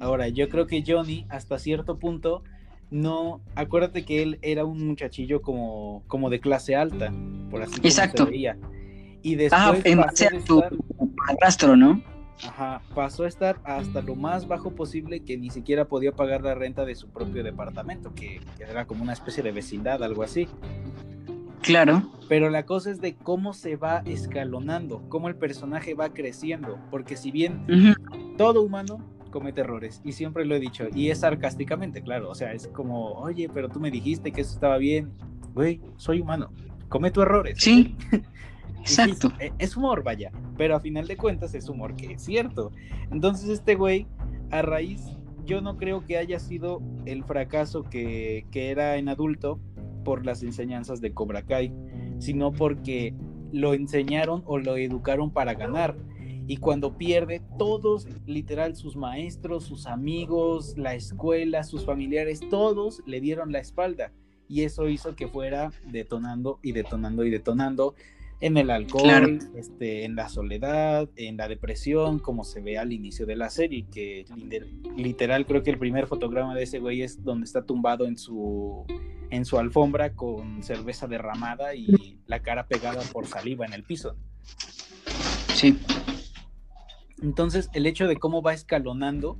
Ahora, yo creo que Johnny, hasta cierto punto, no. Acuérdate que él era un muchachillo como, como de clase alta, por así Exacto. Y después. Ah, en base a tu rastro, ¿no? Ajá, pasó a estar hasta lo más bajo posible que ni siquiera podía pagar la renta de su propio departamento, que, era como una especie de vecindad, algo así. Claro. Pero la cosa es de cómo se va escalonando, cómo el personaje va creciendo, porque si bien todo humano comete errores, y siempre lo he dicho, y es sarcásticamente, claro, o sea, es como, oye, pero tú me dijiste que eso estaba bien, güey, soy humano, cometo errores. <laughs> Sí. Exacto. E, es humor, vaya, pero a final de cuentas es humor que es cierto. Entonces este güey, a raíz, yo no creo que haya sido el fracaso que, que era en adulto por las enseñanzas de Cobra Kai, sino porque lo enseñaron o lo educaron para ganar. Y cuando pierde, todos, literal, sus maestros, sus amigos, la escuela, sus familiares, todos le dieron la espalda. Y eso hizo que fuera detonando y detonando y detonando en el alcohol, este, en la soledad, en la depresión, como se ve al inicio de la serie, que literal creo que el primer fotograma de ese güey es donde está tumbado en su, en su alfombra con cerveza derramada y la cara pegada por saliva en el piso. Sí. Entonces, el hecho de cómo va escalonando,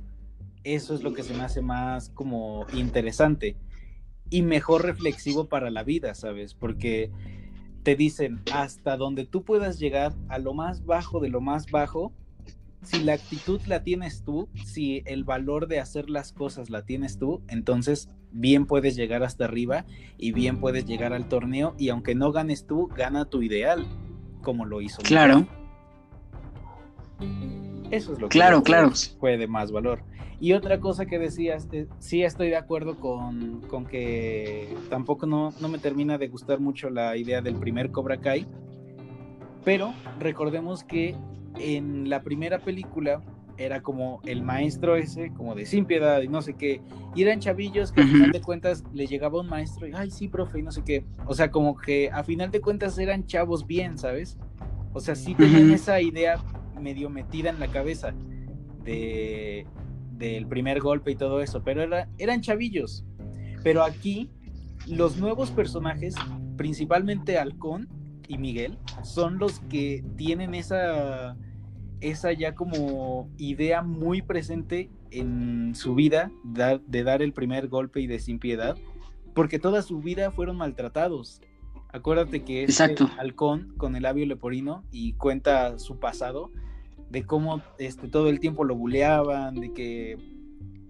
eso es lo que se me hace más como interesante y mejor reflexivo para la vida, ¿sabes? Porque te dicen hasta donde tú puedas llegar a lo más bajo de lo más bajo, si la actitud la tienes tú, si el valor de hacer las cosas la tienes tú, entonces bien puedes llegar hasta arriba y bien puedes llegar al torneo y aunque no ganes tú, gana tu ideal, como lo hizo. Claro. Eso es lo que claro, claro. fue de más valor. Y otra cosa que decías, eh, sí estoy de acuerdo con, que tampoco no, no, me termina de gustar mucho la idea del primer Cobra Kai, pero recordemos que en la primera película era como el maestro ese, como de sin piedad y no sé qué, y eran chavillos que a final de cuentas le llegaba un maestro y, ay, sí, profe, y no sé qué, o sea, como que a final de cuentas eran chavos bien, ¿sabes? O sea, sí tenían esa idea medio metida en la cabeza de del primer golpe y todo eso, pero era, eran chavillos. Pero aquí los nuevos personajes, principalmente Halcón y Miguel, son los que tienen esa, esa ya como idea muy presente en su vida de, dar el primer golpe y de sin piedad, porque toda su vida fueron maltratados. Acuérdate que es este halcón con el labio leporino y cuenta su pasado de cómo este, todo el tiempo lo buleaban, de que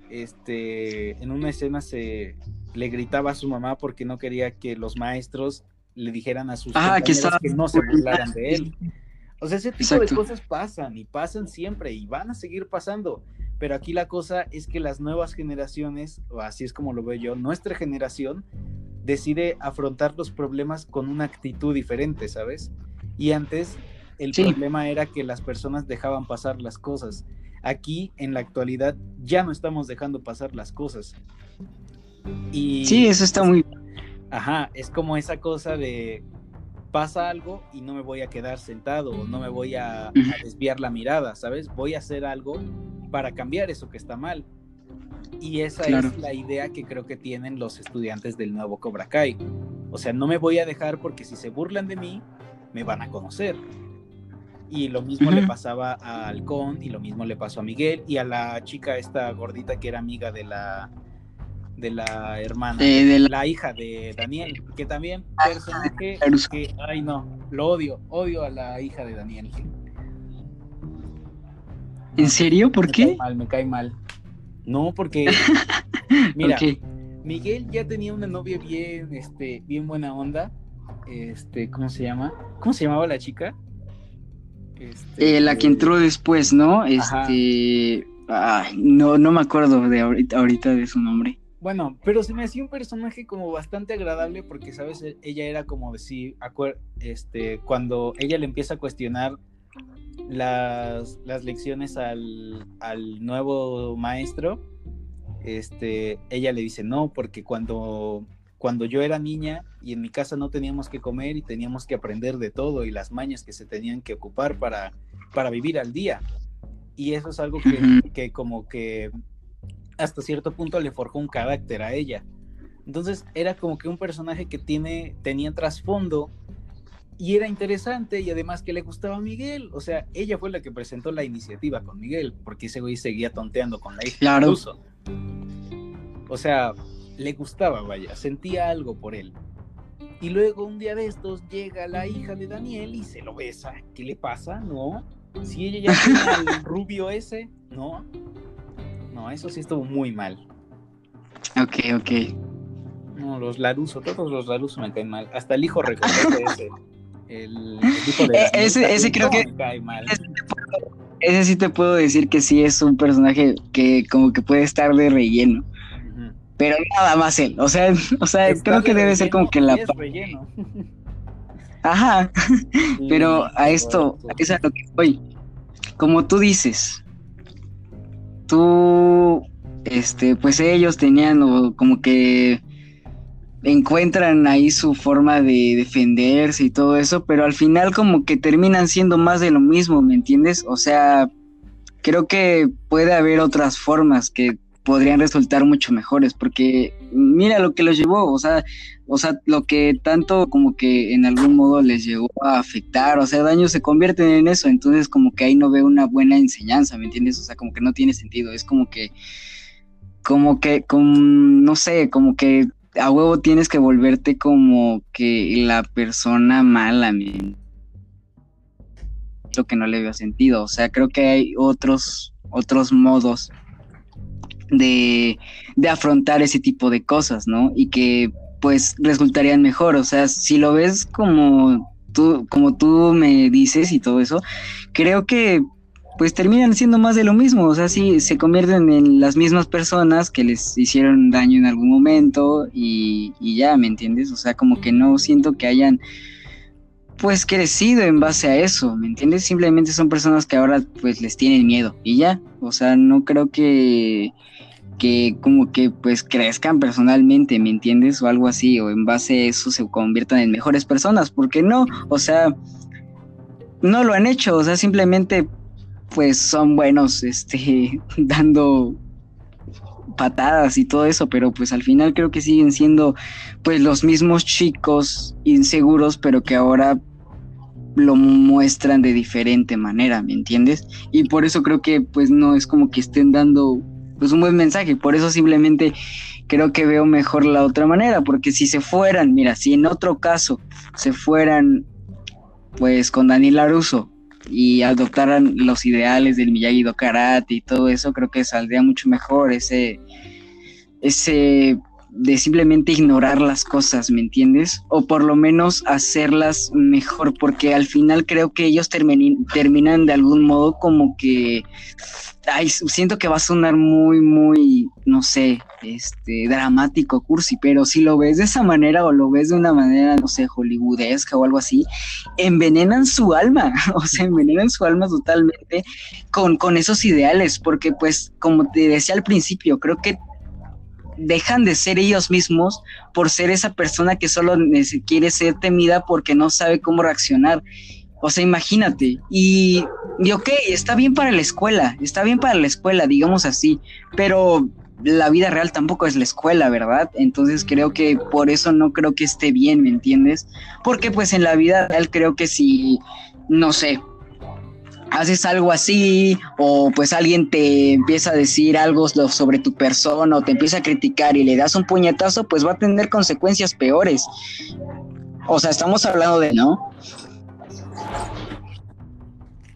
este, en una escena se le gritaba a su mamá porque no quería que los maestros le dijeran a sus ah, que, que, no se burlaran de él. <laughs> O sea, ese tipo de cosas pasan y pasan siempre y van a seguir pasando. Pero aquí la cosa es que las nuevas generaciones, o así es como lo veo yo, nuestra generación decide afrontar los problemas con una actitud diferente, ¿sabes? Y antes el problema era que las personas dejaban pasar las cosas. Aquí, en la actualidad, ya no estamos dejando pasar las cosas. Y, sí, eso está muy... Ajá, es como esa cosa de pasa algo y no me voy a quedar sentado, no me voy a, desviar la mirada, ¿sabes? Voy a hacer algo para cambiar eso que está mal. Y esa es la idea que creo que tienen los estudiantes del nuevo Cobra Kai. O sea, no me voy a dejar porque si se burlan de mí, me van a conocer. Y lo mismo le pasaba a Halcón y lo mismo le pasó a Miguel y a la chica esta gordita que era amiga de la de la hermana, de la... hija de Daniel, que también personaje que, ay no, lo odio, odio a la hija de Daniel. ¿En serio? ¿Por me qué? Cae mal, me cae mal. No, porque <laughs> mira, Miguel ya tenía una novia bien, este, bien buena onda. Este, ¿cómo se llama? ¿Cómo se llamaba la chica? Este, eh, la que entró después, ¿no? Este. no, no me acuerdo de ahorita, de su nombre. Bueno, pero se me hacía un personaje como bastante agradable porque, ¿sabes? E, ella era como decir, este, cuando ella le empieza a cuestionar las, las lecciones al, al, nuevo maestro, este, ella le dice no, porque cuando cuando yo era niña y en mi casa no teníamos que comer y teníamos que aprender de todo y las mañas que se tenían que ocupar para, para vivir al día. Y eso es algo que, que como que hasta cierto punto le forjó un carácter a ella. Entonces era como que un personaje que tiene, tenía trasfondo y era interesante y además que le gustaba a Miguel. O sea, ella fue la que presentó la iniciativa con Miguel, porque ese güey seguía tonteando con la hija claro. O sea, le gustaba, vaya, sentía algo por él. Y luego un día de estos llega la hija de Daniel y se lo besa. ¿Qué le pasa? No. Si ella ya tiene al <laughs> rubio ese, no. No, eso sí estuvo muy mal. Ok, ok. No, los Laruso, todos los Laruso me caen mal. Hasta el hijo reconoce ese. El, hijo de eh, ese, ese creo que. Ese, sí te puedo decir que sí es un personaje que como que puede estar de relleno. Pero nada más él. O sea, <laughs> o sea creo que debe ser como que la. <laughs> Ajá. <laughs> Pero a esto, es a lo que voy. Como tú dices, tú, este, pues ellos tenían como que encuentran ahí su forma de defenderse y todo eso, pero al final como que terminan siendo más de lo mismo, ¿me entiendes? O sea, creo que puede haber otras formas que podrían resultar mucho mejores, porque mira lo que los llevó, o sea, o sea, lo que tanto como que en algún modo les llegó a afectar, o sea, daños se convierten en eso, entonces como que ahí no veo una buena enseñanza, ¿me entiendes? O sea, como que no tiene sentido, es como que, como que, con, no sé, como que a huevo tienes que volverte como que la persona mala, lo que no le veo sentido, o sea, creo que hay otros, otros modos de, afrontar ese tipo de cosas, ¿no? Y que pues resultarían mejor, o sea, si lo ves como tú, como tú me dices y todo eso, creo que pues terminan siendo más de lo mismo, o sea, sí, se convierten en las mismas personas que les hicieron daño en algún momento y, y ya, ¿me entiendes? O sea, como que no siento que hayan pues crecido en base a eso, ¿me entiendes? Simplemente son personas que ahora pues les tienen miedo y ya, o sea, no creo que que como que pues crezcan personalmente, ¿me entiendes? O algo así, o en base a eso se conviertan en mejores personas, porque no, o sea, no lo han hecho, o sea, simplemente pues son buenos, <laughs> este, dando patadas y todo eso, pero pues al final creo que siguen siendo pues los mismos chicos inseguros, pero que ahora lo muestran de diferente manera, ¿me entiendes? Y por eso creo que pues no es como que estén dando pues un buen mensaje, por eso simplemente creo que veo mejor la otra manera, porque si se fueran, mira, si en otro caso se fueran pues con Daniel Aruso y adoptaran los ideales del Miyagi-Do Karate y todo eso, creo que saldría mucho mejor ese, ese de simplemente ignorar las cosas, ¿me entiendes? O por lo menos hacerlas mejor, porque al final creo que ellos terminan de algún modo como que, ay, siento que va a sonar muy, muy, no sé, este, dramático, cursi, pero si lo ves de esa manera o lo ves de una manera, no sé, hollywoodesca o algo así, envenenan su alma, <laughs> o sea, envenenan su alma totalmente con, con esos ideales, porque pues, como te decía al principio, creo que dejan de ser ellos mismos por ser esa persona que solo quiere ser temida porque no sabe cómo reaccionar. O sea, imagínate. Y, y ok, está bien para la escuela, está bien para la escuela, digamos así, pero la vida real tampoco es la escuela, ¿verdad? Entonces creo que por eso no creo que esté bien, ¿me entiendes? Porque pues en la vida real creo que si, no sé, haces algo así o pues alguien te empieza a decir algo sobre tu persona o te empieza a criticar y le das un puñetazo, pues va a tener consecuencias peores. O sea, estamos hablando de, ¿no?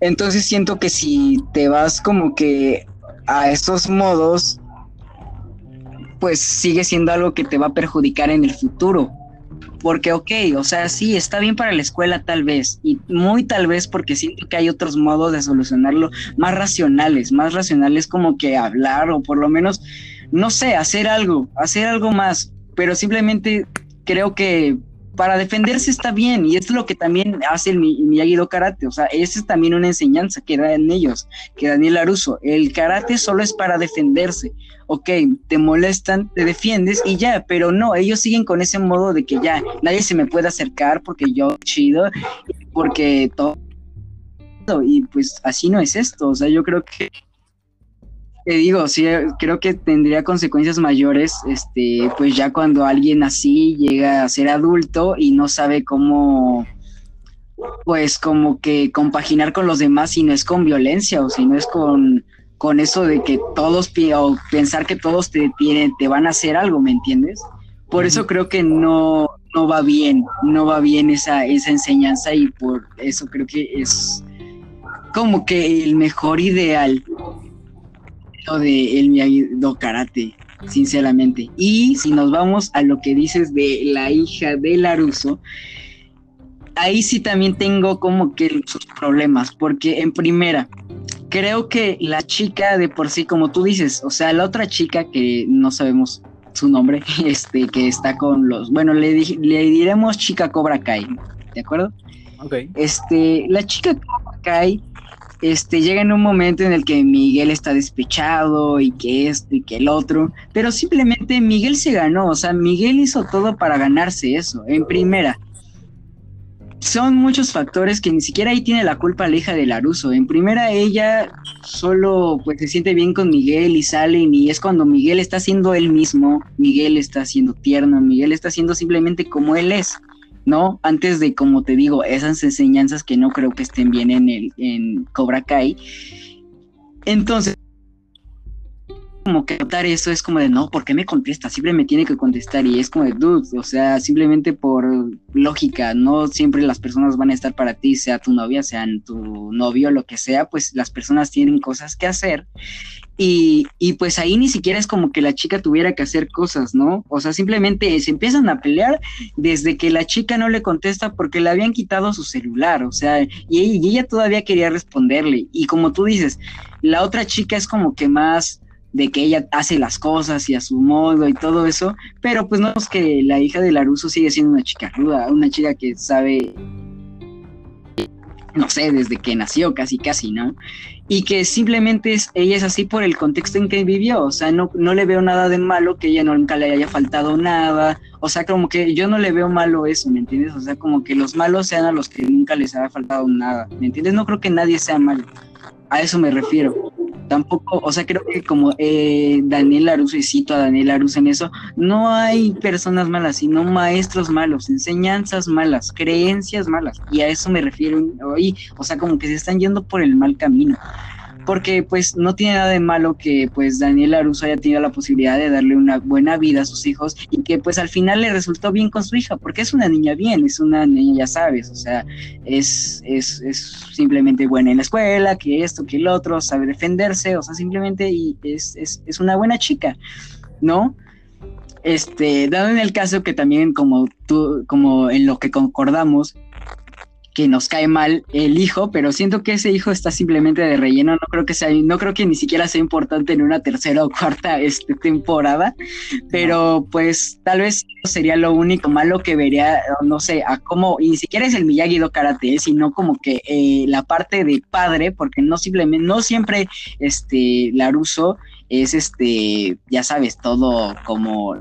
Entonces siento que si te vas como que a estos modos, pues sigue siendo algo que te va a perjudicar en el futuro. Porque, ok, o sea, sí, está bien para la escuela tal vez, y muy tal vez porque siento que hay otros modos de solucionarlo más racionales, más racionales como que hablar o por lo menos, no sé, hacer algo, hacer algo más, pero simplemente creo que para defenderse está bien, y esto es lo que también hace el Miyagi-Do Karate, o sea, esa es también una enseñanza que dan ellos, que Daniel Aruso, el karate solo es para defenderse, ok, te molestan, te defiendes y ya, pero no, ellos siguen con ese modo de que ya, nadie se me puede acercar porque yo chido, porque todo, y pues así no es esto, o sea, yo creo que te digo, sí, creo que tendría consecuencias mayores, este, pues ya cuando alguien así llega a ser adulto y no sabe cómo, pues como que compaginar con los demás si no es con violencia o si no es con, con eso de que todos, o pensar que todos te tienen, te van a hacer algo, ¿me entiendes? Por eso creo que no, no va bien, no va bien esa, esa enseñanza y por eso creo que es como que el mejor ideal de el Miyagi-Do Karate, sinceramente. Y si nos vamos a lo que dices de la hija de Laruso, ahí sí también tengo como que sus problemas, porque en primera, creo que la chica de por sí, como tú dices, o sea, la otra chica que no sabemos su nombre, <laughs> este, que está con los, bueno, le, le diremos chica Cobra Kai, ¿de acuerdo? Ok. Este, la chica Cobra Kai este, llega en un momento en el que Miguel está despechado y que esto y que el otro, pero simplemente Miguel se ganó, o sea, Miguel hizo todo para ganarse eso, en primera. Son muchos factores que ni siquiera ahí tiene la culpa la hija de Laruso. En primera, ella solo pues se siente bien con Miguel y salen y es cuando Miguel está siendo él mismo, Miguel está siendo tierno, Miguel está siendo simplemente como él es. ¿No? Antes de, como te digo, esas enseñanzas que no creo que estén bien en, el, en Cobra Kai. Entonces, como que notar eso es como de, no, ¿por qué me contesta? Siempre me tiene que contestar y es como de, dude, o sea, simplemente por lógica, no siempre las personas van a estar para ti, sea tu novia, sea tu novio, lo que sea, pues las personas tienen cosas que hacer y, y, pues ahí ni siquiera es como que la chica tuviera que hacer cosas, ¿no? O sea, simplemente se empiezan a pelear desde que la chica no le contesta porque le habían quitado su celular, o sea, y, ella todavía quería responderle. Y como tú dices, la otra chica es como que más de que ella hace las cosas y a su modo y todo eso, pero pues no es que la hija de Laruso sigue siendo una chica ruda, una chica que sabe no sé, desde que nació casi casi, ¿no? Y que simplemente es, ella es así por el contexto en que vivió, o sea, no, no le veo nada de malo que ella nunca le haya faltado nada, o sea, como que yo no le veo malo eso, ¿me entiendes? O sea, como que los malos sean a los que nunca les haya faltado nada, ¿me entiendes? No creo que nadie sea malo, a eso me refiero tampoco, o sea, creo que como eh, Daniel Aruz, y cito a Daniel Aruz en eso, no hay personas malas, sino maestros malos, enseñanzas malas, creencias malas, y a eso me refiero hoy, o sea, como que se están yendo por el mal camino porque pues no tiene nada de malo que pues Daniel Aruso haya tenido la posibilidad de darle una buena vida a sus hijos y que pues al final le resultó bien con su hija, porque es una niña bien, es una niña, ya sabes, o sea, es, es, es simplemente buena en la escuela, que esto, que el otro, sabe defenderse, o sea, simplemente y es, es, es una buena chica, ¿no? Este, dado en el caso que también como tú, como en lo que concordamos, que nos cae mal el hijo, pero siento que ese hijo está simplemente de relleno, no creo que sea, no creo que ni siquiera sea importante en una tercera o cuarta este, temporada, pero pues tal vez sería lo único malo que vería, no sé, a cómo, y ni siquiera es el Miyagi-Do Karate, sino como que eh, la parte de padre, porque no simplemente, no siempre este Laruso es este, ya sabes, todo como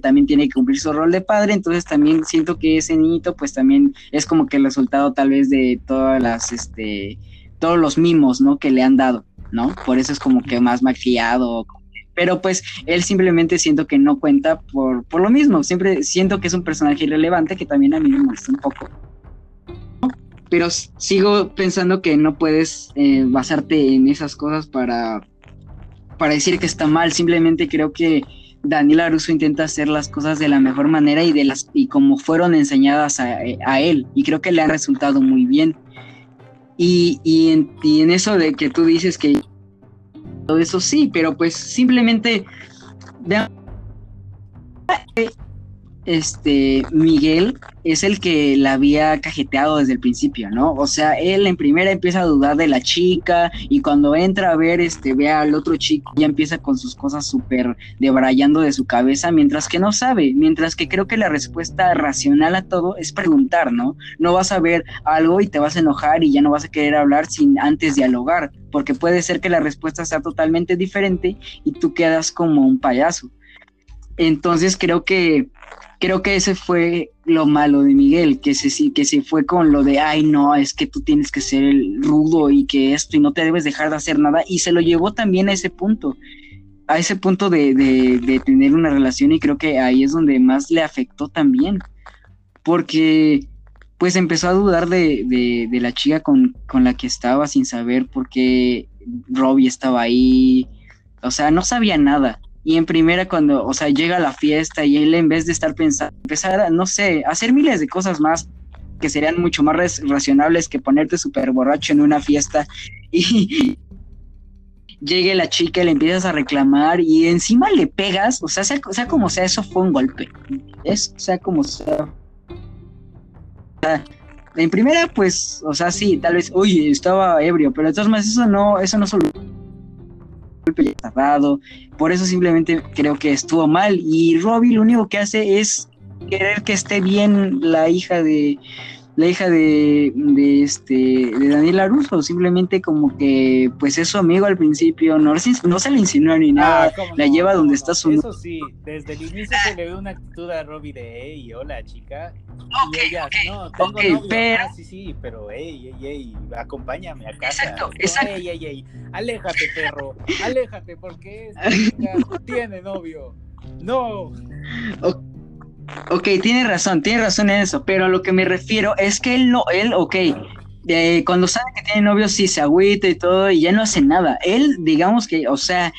también tiene que cumplir su rol de padre, entonces también siento que ese niñito pues también es como que el resultado tal vez de todas las, este, todos los mimos, ¿no? Que le han dado, ¿no? Por eso es como que más malcriado, pero pues él simplemente siento que no cuenta por, por lo mismo, siempre siento que es un personaje irrelevante que también a mí me molesta un poco. Pero sigo pensando que no puedes eh, basarte en esas cosas para, para decir que está mal, simplemente creo que Daniel Aruso intenta hacer las cosas de la mejor manera y de las y como fueron enseñadas a, él y creo que le han resultado muy bien. Y, y, en, eso de que tú dices que todo eso sí pero pues simplemente este, Miguel es el que la había cajeteado desde el principio, ¿no? O sea, él en primera empieza a dudar de la chica y cuando entra a ver, este, ve al otro chico, ya empieza con sus cosas súper debrayando de su cabeza, mientras que no sabe, mientras que creo que la respuesta racional a todo es preguntar, ¿no? No vas a ver algo y te vas a enojar y ya no vas a querer hablar sin antes dialogar, porque puede ser que la respuesta sea totalmente diferente y tú quedas como un payaso. Entonces creo que creo que ese fue lo malo de Miguel, que se, que se fue con lo de, ay, no, es que tú tienes que ser el rudo y que esto y no te debes dejar de hacer nada. Y se lo llevó también a ese punto, a ese punto de, de, tener una relación y creo que ahí es donde más le afectó también, porque pues empezó a dudar de, de la chica con, con la que estaba sin saber por qué Robbie estaba ahí, o sea, no sabía nada y en primera cuando, o sea, llega la fiesta y él en vez de estar pensando, empezar a, no sé, hacer miles de cosas más que serían mucho más racionables que ponerte súper borracho en una fiesta <laughs> y llegue la chica y le empiezas a reclamar y encima le pegas, o sea, sea, como sea, eso fue un golpe. Es, sea como sea. En primera, pues, o sea, sí, tal vez, oye, estaba ebrio, pero de todas eso no, eso no solo tardado. Por eso simplemente creo que estuvo mal. Y Robbie lo único que hace es querer que esté bien la hija de, la hija de, de este de Daniela Russo, simplemente como que pues es su amigo al principio, no, no se le insinúa ni nada, ah, la lleva donde está su Eso sí, desde el inicio se le ve una actitud a Robbie de hey, hola chica. y ella, no, tengo novio. Pero... Ah, sí, sí, pero hey, hey, hey, acompáñame a casa. Exacto, exacto. Hey, hey, hey, aléjate, perro, aléjate, porque esta chica <laughs> tiene novio. No. Ok, tiene razón, tiene razón en eso, pero a lo que me refiero es que él no, él, ok, cuando sabe que tiene novio sí se agüita y todo y ya no hace nada. Él, digamos que, o sea,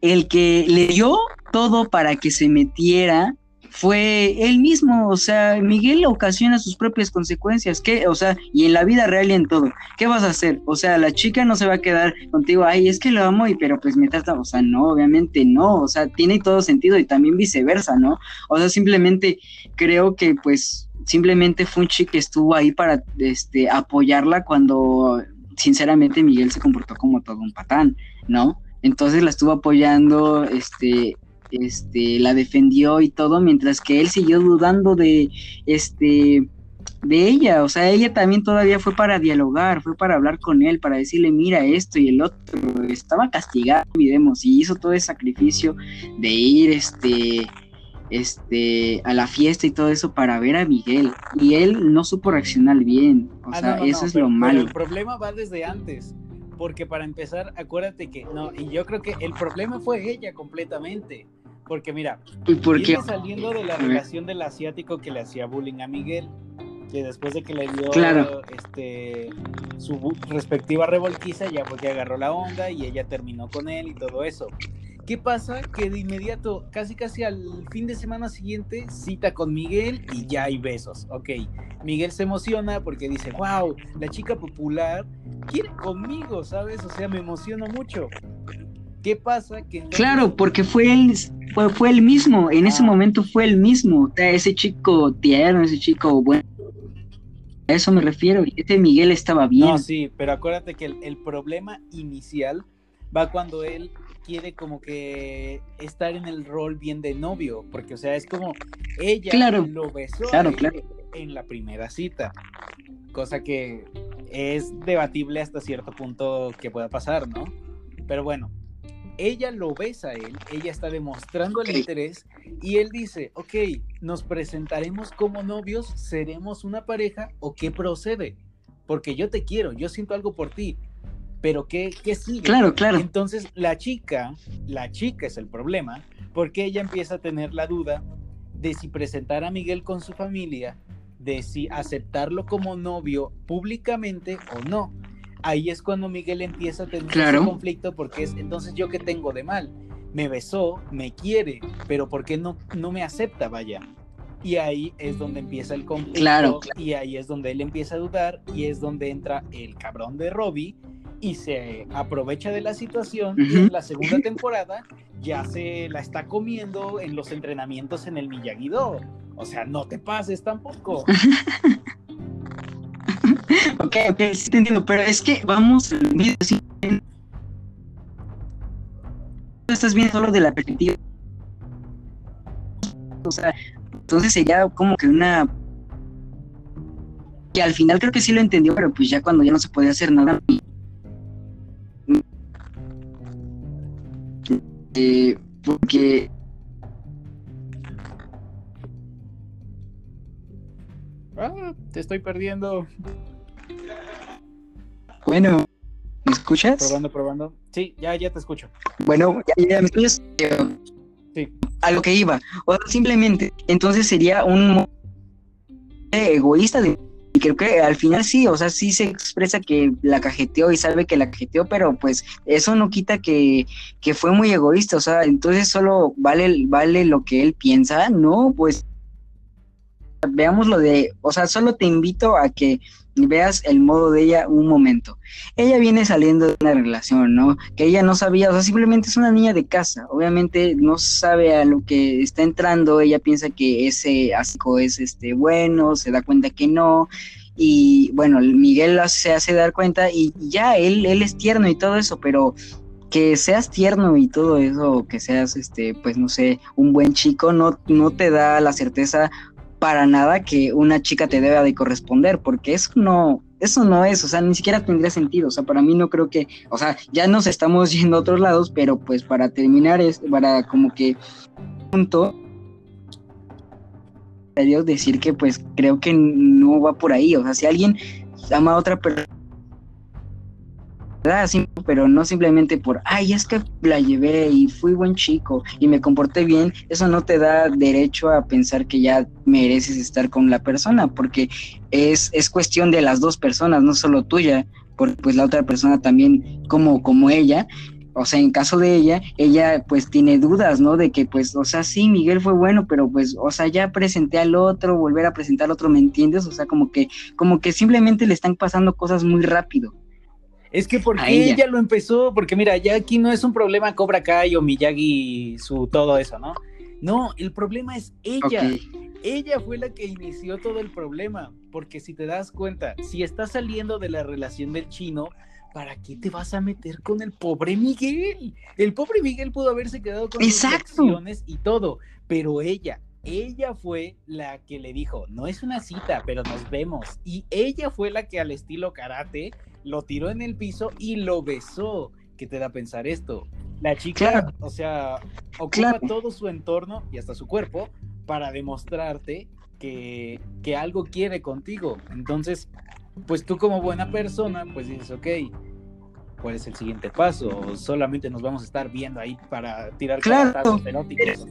el que le dio todo para que se metiera fue él mismo, o sea, Miguel ocasiona sus propias consecuencias, ¿qué? O sea, y en la vida real y en todo, ¿qué vas a hacer? O sea, la chica no se va a quedar contigo, ay, es que lo amo y pero pues me trata, o sea, no, obviamente no, o sea, tiene todo sentido y también viceversa, ¿no? O sea, simplemente creo que pues simplemente fue un chico que estuvo ahí para este apoyarla cuando sinceramente Miguel se comportó como todo un patán, ¿no? Entonces la estuvo apoyando, este, este, la defendió y todo, mientras que él siguió dudando de, este, de ella, o sea, ella también todavía fue para dialogar, fue para hablar con él, para decirle, mira esto y el otro, estaba castigado, olvidemos, y hizo todo ese sacrificio de ir, este, este, a la fiesta y todo eso para ver a Miguel, y él no supo reaccionar bien, o ah, sea, eso es lo malo. el problema va desde antes, porque para empezar, acuérdate que, no, y yo creo que el problema fue ella completamente, porque mira, viene saliendo de la relación del asiático que le hacía bullying a Miguel, que después de que le dio este, su respectiva revolquiza, ya porque agarró la onda y ella terminó con él y todo eso. ¿Qué pasa? Que de inmediato, casi casi al fin de semana siguiente, cita con Miguel y ya hay besos. Ok, Miguel se emociona porque dice, wow, la chica popular quiere conmigo, ¿sabes? O sea, me emociono mucho. ¿Qué pasa? Que Claro, porque fue él, fue, fue el mismo, en ese ah. momento fue el mismo, o sea, ese chico tierno, ese chico bueno. A eso me refiero, este Miguel estaba bien. No, sí, pero acuérdate que el, problema inicial va cuando él quiere como que estar en el rol bien de novio, porque o sea, es como ella lo besó claro, claro. en la primera cita, cosa que es debatible hasta cierto punto que pueda pasar, ¿no? Pero bueno, ella lo besa a él, ella está demostrando el interés y él dice, ok, nos presentaremos como novios, seremos una pareja o qué procede, porque yo te quiero, yo siento algo por ti, pero ¿qué, qué sigue? Claro, claro. Entonces la chica, la chica es el problema, porque ella empieza a tener la duda de si presentar a Miguel con su familia, de si aceptarlo como novio públicamente o no ahí es cuando Miguel empieza a tener ese conflicto porque es entonces yo qué tengo de mal. Me besó, me quiere, pero ¿por qué no, no me acepta, vaya? Y ahí es donde empieza el conflicto. Claro, Y ahí es donde él empieza a dudar y es donde entra el cabrón de Robbie y se aprovecha de la situación y en la segunda <laughs> temporada ya se la está comiendo en los entrenamientos en el miyagi O sea, no te pases tampoco. <laughs> ok, ok, sí te entiendo, pero es que vamos, estás viendo solo de la perspectiva. O sea, entonces sería como que una que al final creo que sí lo entendió, pero pues ya cuando ya no se podía hacer nada. Eh, porque ah, te estoy perdiendo. Bueno, ¿me escuchas? Probando, probando. Sí, ya, ya te escucho. Bueno, ya, ya me escuchas. Sí. A lo que iba. O simplemente, entonces sería un egoísta de y creo que al final sí, o sea, sí se expresa que la cajeteó y sabe que la cajeteó, pero pues eso no quita que, que fue muy egoísta, o sea, entonces solo vale, vale lo que él piensa, no, pues veamos lo de, o sea, solo te invito a que veas el modo de ella un momento. Ella viene saliendo de una relación, ¿no? Que ella no sabía, o sea, simplemente es una niña de casa, obviamente no sabe a lo que está entrando, ella piensa que ese asco es este bueno, se da cuenta que no, y bueno, Miguel se hace dar cuenta y ya él, él es tierno y todo eso, pero que seas tierno y todo eso, que seas este, pues no sé, un buen chico, no, no te da la certeza para nada que una chica te deba de corresponder, porque eso no, eso no es, o sea, ni siquiera tendría sentido, o sea, para mí no creo que, o sea, ya nos estamos <laughs> yendo a otros lados, pero pues para terminar es, para como que punto decir que pues creo que no va por ahí, o sea, si alguien ama a otra persona pero no simplemente por, ay, es que la llevé y fui buen chico y me comporté bien, eso no te da derecho a pensar que ya mereces estar con la persona, porque es, es cuestión de las dos personas, no solo tuya, porque pues la otra persona también como, como ella, o sea, en caso de ella, ella pues tiene dudas, ¿no? De que pues, o sea, sí, Miguel fue bueno, pero pues, o sea, ya presenté al otro, volver a presentar al otro, ¿me entiendes? O sea, como que, como que simplemente le están pasando cosas muy rápido. Es que porque ella. lo empezó, porque mira, ya aquí no es un problema Cobra Kai o Miyagi, su todo eso, ¿no? No, el problema es ella. Ella fue la que inició todo el problema, porque si te das cuenta, si estás saliendo de la relación del chino, ¿para qué te vas a meter con el pobre Miguel? El pobre Miguel pudo haberse quedado con sus acciones y todo, pero ella, ella fue la que le dijo, no es una cita, pero nos vemos. Y ella fue la que al estilo karate lo tiró en el piso y lo besó. ¿Qué te da a pensar esto? La chica, o sea, ocupa todo su entorno y hasta su cuerpo para demostrarte que, que algo quiere contigo. Entonces, pues tú como buena persona, pues dices, ok, ¿cuál es el siguiente paso? ¿O solamente nos vamos a estar viendo ahí para tirar claro. eróticos?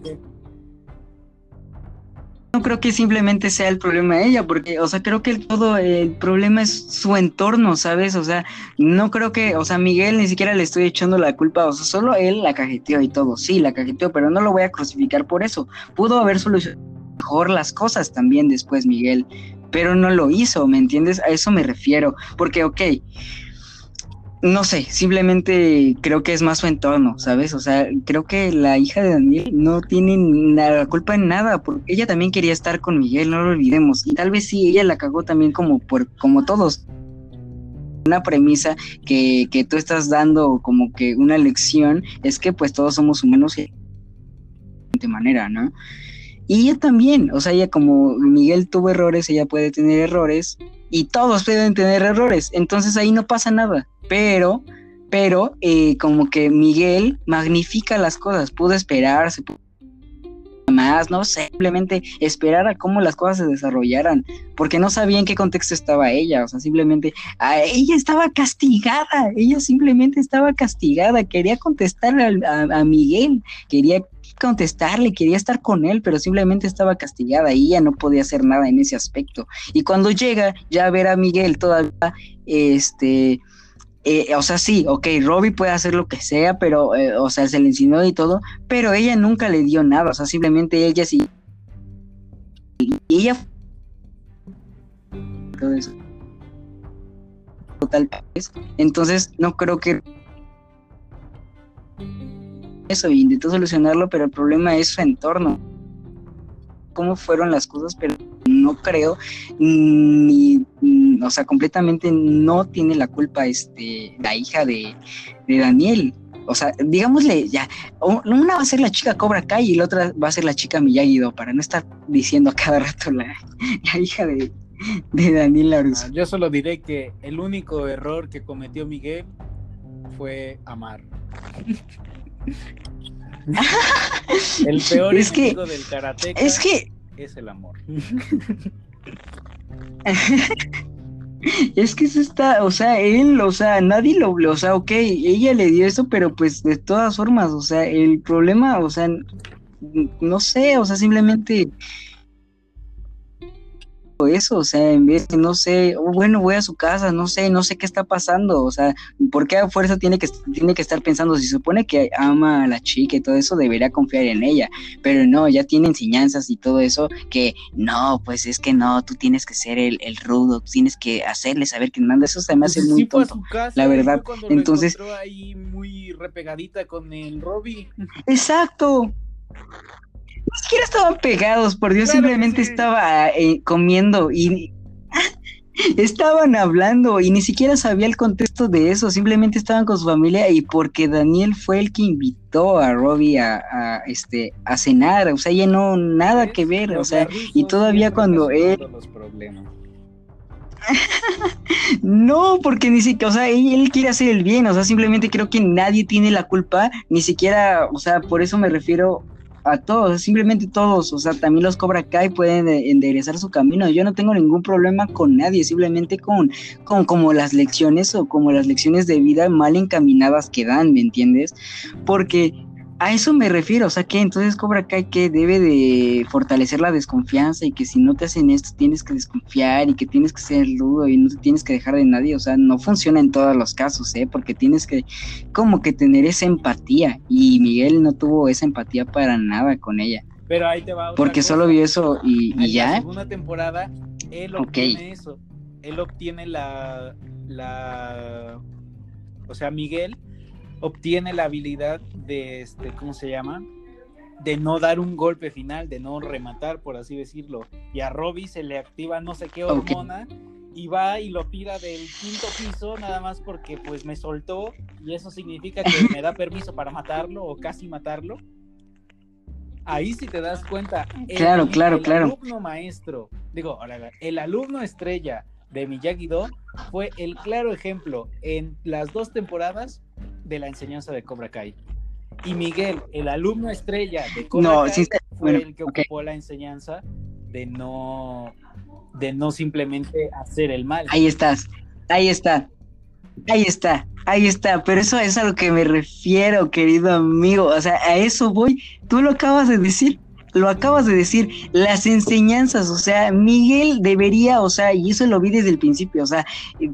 No creo que simplemente sea el problema de ella, porque, o sea, creo que todo el problema es su entorno, ¿sabes? O sea, no creo que, o sea, Miguel ni siquiera le estoy echando la culpa, o sea, solo él la cajeteó y todo, sí, la cajeteó, pero no lo voy a crucificar por eso. Pudo haber solucionado mejor las cosas también después, Miguel, pero no lo hizo, ¿me entiendes? A eso me refiero, porque, ok, no sé, simplemente creo que es más su entorno, ¿sabes? O sea, creo que la hija de Daniel no tiene la culpa en nada, porque ella también quería estar con Miguel, no lo olvidemos. Y tal vez sí, ella la cagó también como por, como todos. Una premisa que, que tú estás dando como que una lección es que pues todos somos humanos de manera, ¿no? Y ella también, o sea, ella como Miguel tuvo errores, ella puede tener errores y todos pueden tener errores, entonces ahí no pasa nada pero, pero eh, como que Miguel magnifica las cosas, pudo esperarse, más, no simplemente esperar a cómo las cosas se desarrollaran, porque no sabía en qué contexto estaba ella, o sea, simplemente, ella estaba castigada, ella simplemente estaba castigada, quería contestarle a, a, Miguel, quería contestarle, quería estar con él, pero simplemente estaba castigada y ella no podía hacer nada en ese aspecto. Y cuando llega ya a ver a Miguel todavía, este, eh, o sea, sí, ok, Robbie puede hacer lo que sea, pero, eh, o sea, se le enseñó y todo, pero ella nunca le dio nada, o sea, simplemente ella sí. Y ella. Todo eso. Total. Entonces, no creo que. Eso, intentó solucionarlo, pero el problema es su entorno. Cómo fueron las cosas, pero no creo, ni, o sea, completamente no tiene la culpa este, la hija de, de Daniel. O sea, digámosle ya, una va a ser la chica Cobra Kai y la otra va a ser la chica miyagi para no estar diciendo a cada rato la, hija de, de Daniel Laruso. Ah, yo solo diré que el único error que cometió Miguel fue amar. <laughs> <laughs> el peor es enemigo del karate es que es el amor. <laughs> Es que eso está, o sea, él, o sea, nadie lo, o sea, ok, ella le dio eso, pero pues de todas formas, o sea, el problema, o sea, no sé, o sea, simplemente eso, o sea, en vez de, no sé, oh, bueno, voy a su casa, no sé, no sé qué está pasando, o sea, ¿por qué a fuerza tiene que, tiene que estar pensando? Si se supone que ama a la chica y todo eso, debería confiar en ella, pero no, ya tiene enseñanzas y todo eso, que no, pues es que no, tú tienes que ser el, el rudo, tienes que hacerle saber que manda, eso se me hace pues muy tonto, la verdad, entonces... ahí muy repegadita con el Robbie. Exacto, ni siquiera estaban pegados, por Dios, simplemente estaba eh, comiendo y <laughs> estaban hablando y ni siquiera sabía el contexto de eso, simplemente estaban con su familia y porque Daniel fue el que invitó a Robbie a, este a cenar, o sea, ya no nada que ver, o sea, y todavía cuando él <laughs> no, porque ni siquiera, o sea, él, él, quiere hacer el bien, o sea, simplemente creo que nadie tiene la culpa, ni siquiera, o sea, por eso me refiero a todos, simplemente todos, o sea, también los Cobra Kai pueden enderezar su camino. Yo no tengo ningún problema con nadie, simplemente con, con como las lecciones o como las lecciones de vida mal encaminadas que dan, ¿me entiendes? Porque a eso me refiero, o sea que entonces Cobra Kai que debe de fortalecer la desconfianza y que si no te hacen esto tienes que desconfiar y que tienes que ser rudo y no te tienes que dejar de nadie, o sea, no funciona en todos los casos, ¿eh? Porque tienes que como que tener esa empatía y Miguel no tuvo esa empatía para nada con ella. Pero ahí te va. Porque solo vio eso y, ya. En la segunda temporada él obtiene eso, él obtiene la, la, o sea, Miguel obtiene la habilidad de, este, ¿cómo se llama? De no dar un golpe final, de no rematar, por así decirlo. Y a Robbie se le activa no sé qué hormona y va y lo tira del quinto piso nada más porque pues me soltó y eso significa que me da permiso para matarlo o casi matarlo. Ahí sí te das cuenta. claro, claro, claro. El alumno maestro, digo, el alumno estrella de Miyagi-Do fue el claro ejemplo en las dos temporadas de la enseñanza de Cobra Kai. Y Miguel, el alumno estrella de Cobra Kai, fue el que ocupó la enseñanza de no, de no simplemente hacer el mal. Ahí estás, ahí está, ahí está, ahí está. Pero eso es a lo que me refiero, querido amigo. O sea, a eso voy. Tú lo acabas de decir lo acabas de decir, las enseñanzas, o sea, Miguel debería, o sea, y eso lo vi desde el principio, o sea,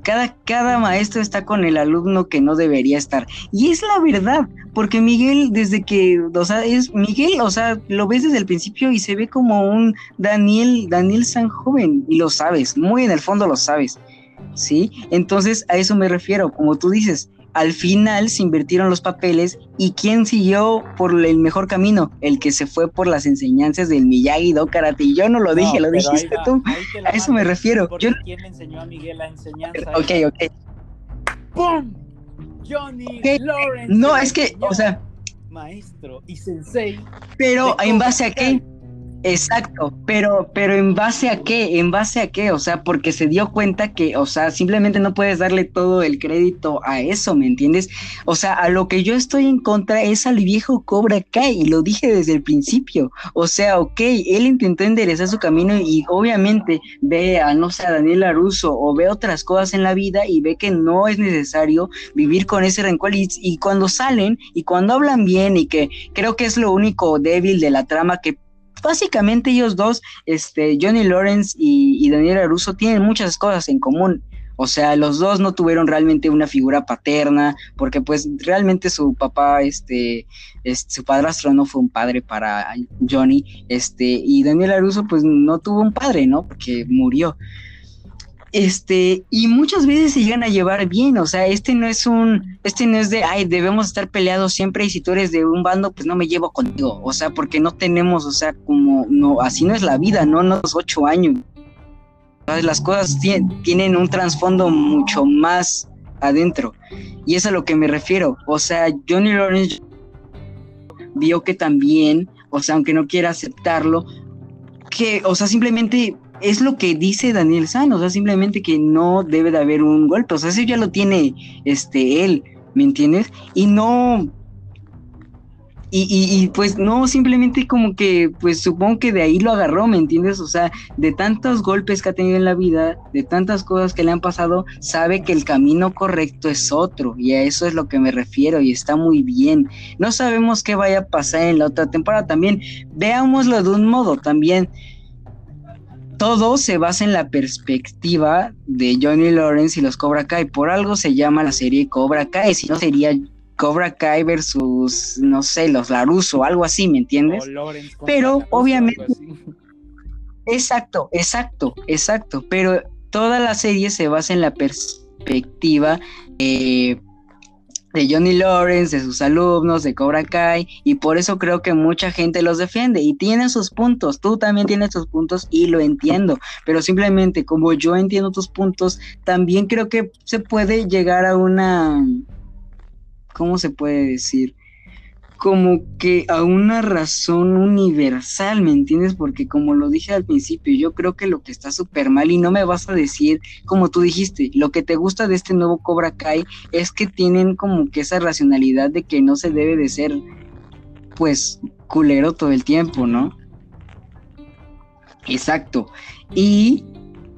cada, cada maestro está con el alumno que no debería estar. Y es la verdad, porque Miguel, desde que, o sea, es Miguel, o sea, lo ves desde el principio y se ve como un Daniel, Daniel San Joven, y lo sabes, muy en el fondo lo sabes. ¿Sí? Entonces a eso me refiero, como tú dices, al final se invirtieron los papeles y quién siguió por el mejor camino, el que se fue por las enseñanzas del Miyagi-Do Karate. Y yo no lo dije, lo dijiste tú. A eso me refiero. ¿Quién le enseñó a Miguel la enseñanza? Ok, ok. ¡Pum! Johnny Lawrence. No, es que, o sea. Maestro y sensei. Pero, ¿en base a qué? Exacto, pero, pero en base a qué, en base a qué, o sea, porque se dio cuenta que, o sea, simplemente no puedes darle todo el crédito a eso, ¿me entiendes? O sea, a lo que yo estoy en contra es al viejo Cobra Kai, y lo dije desde el principio, o sea, ok, él intentó enderezar su camino y obviamente ve a, no sé, a Daniel Aruso o ve otras cosas en la vida y ve que no es necesario vivir con ese rencor y, y cuando salen y cuando hablan bien y que creo que es lo único débil de la trama que básicamente ellos dos, este, Johnny Lawrence y, Daniel Aruso, tienen muchas cosas en común. O sea, los dos no tuvieron realmente una figura paterna, porque pues realmente su papá, este, este, su padrastro no fue un padre para Johnny, este, y Daniel Aruso pues no tuvo un padre, ¿no? Porque murió. Este, y muchas veces se llegan a llevar bien, o sea, este no es un, este no es de, ay, debemos estar peleados siempre y si tú eres de un bando, pues no me llevo contigo, o sea, porque no tenemos, o sea, como, no, así no es la vida, no, no ocho años. Las cosas tienen un trasfondo mucho más adentro, y es a lo que me refiero, o sea, Johnny Lawrence vio que también, o sea, aunque no quiera aceptarlo, que, o sea, simplemente es lo que dice Daniel San, o sea, simplemente que no debe de haber un golpe, o sea, eso ya lo tiene este él, ¿me entiendes? Y no y, y, pues no, simplemente como que, pues supongo que de ahí lo agarró, ¿me entiendes? O sea, de tantos golpes que ha tenido en la vida, de tantas cosas que le han pasado, sabe que el camino correcto es otro, y a eso es lo que me refiero, y está muy bien. No sabemos qué vaya a pasar en la otra temporada también, veámoslo de un modo también todo se basa en la perspectiva de Johnny Lawrence y los Cobra Kai. Por algo se llama la serie Cobra Kai, si no sería Cobra Kai versus, no sé, los Laruso, algo así, ¿me entiendes? Pero obviamente... Exacto, exacto, exacto. Pero toda la serie se basa en la perspectiva eh, de Johnny Lawrence, de sus alumnos, de Cobra Kai, y por eso creo que mucha gente los defiende y tienen sus puntos, tú también tienes tus puntos y lo entiendo, pero simplemente como yo entiendo tus puntos, también creo que se puede llegar a una, ¿cómo se puede decir? Como que a una razón universal, ¿me entiendes? Porque como lo dije al principio, yo creo que lo que está súper mal y no me vas a decir, como tú dijiste, lo que te gusta de este nuevo Cobra Kai es que tienen como que esa racionalidad de que no se debe de ser, pues, culero todo el tiempo, ¿no? Exacto. Y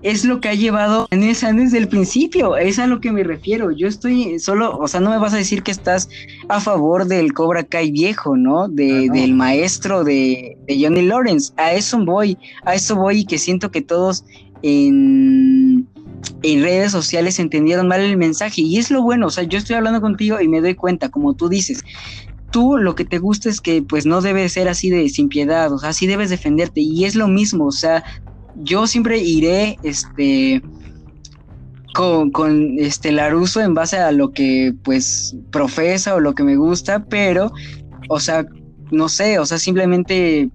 es lo que ha llevado en esa desde el principio, es a lo que me refiero. Yo estoy solo, o sea, no me vas a decir que estás a favor del Cobra Kai viejo, ¿no? De, Del maestro de, Johnny Lawrence. A eso voy, a eso voy y que siento que todos en, en redes sociales entendieron mal el mensaje. Y es lo bueno, o sea, yo estoy hablando contigo y me doy cuenta, como tú dices, tú lo que te gusta es que pues no debe ser así de sin piedad, o sea, así debes defenderte y es lo mismo, o sea, yo siempre iré este con, con este Laruso en base a lo que pues profesa o lo que me gusta, pero o sea, no sé, o sea, simplemente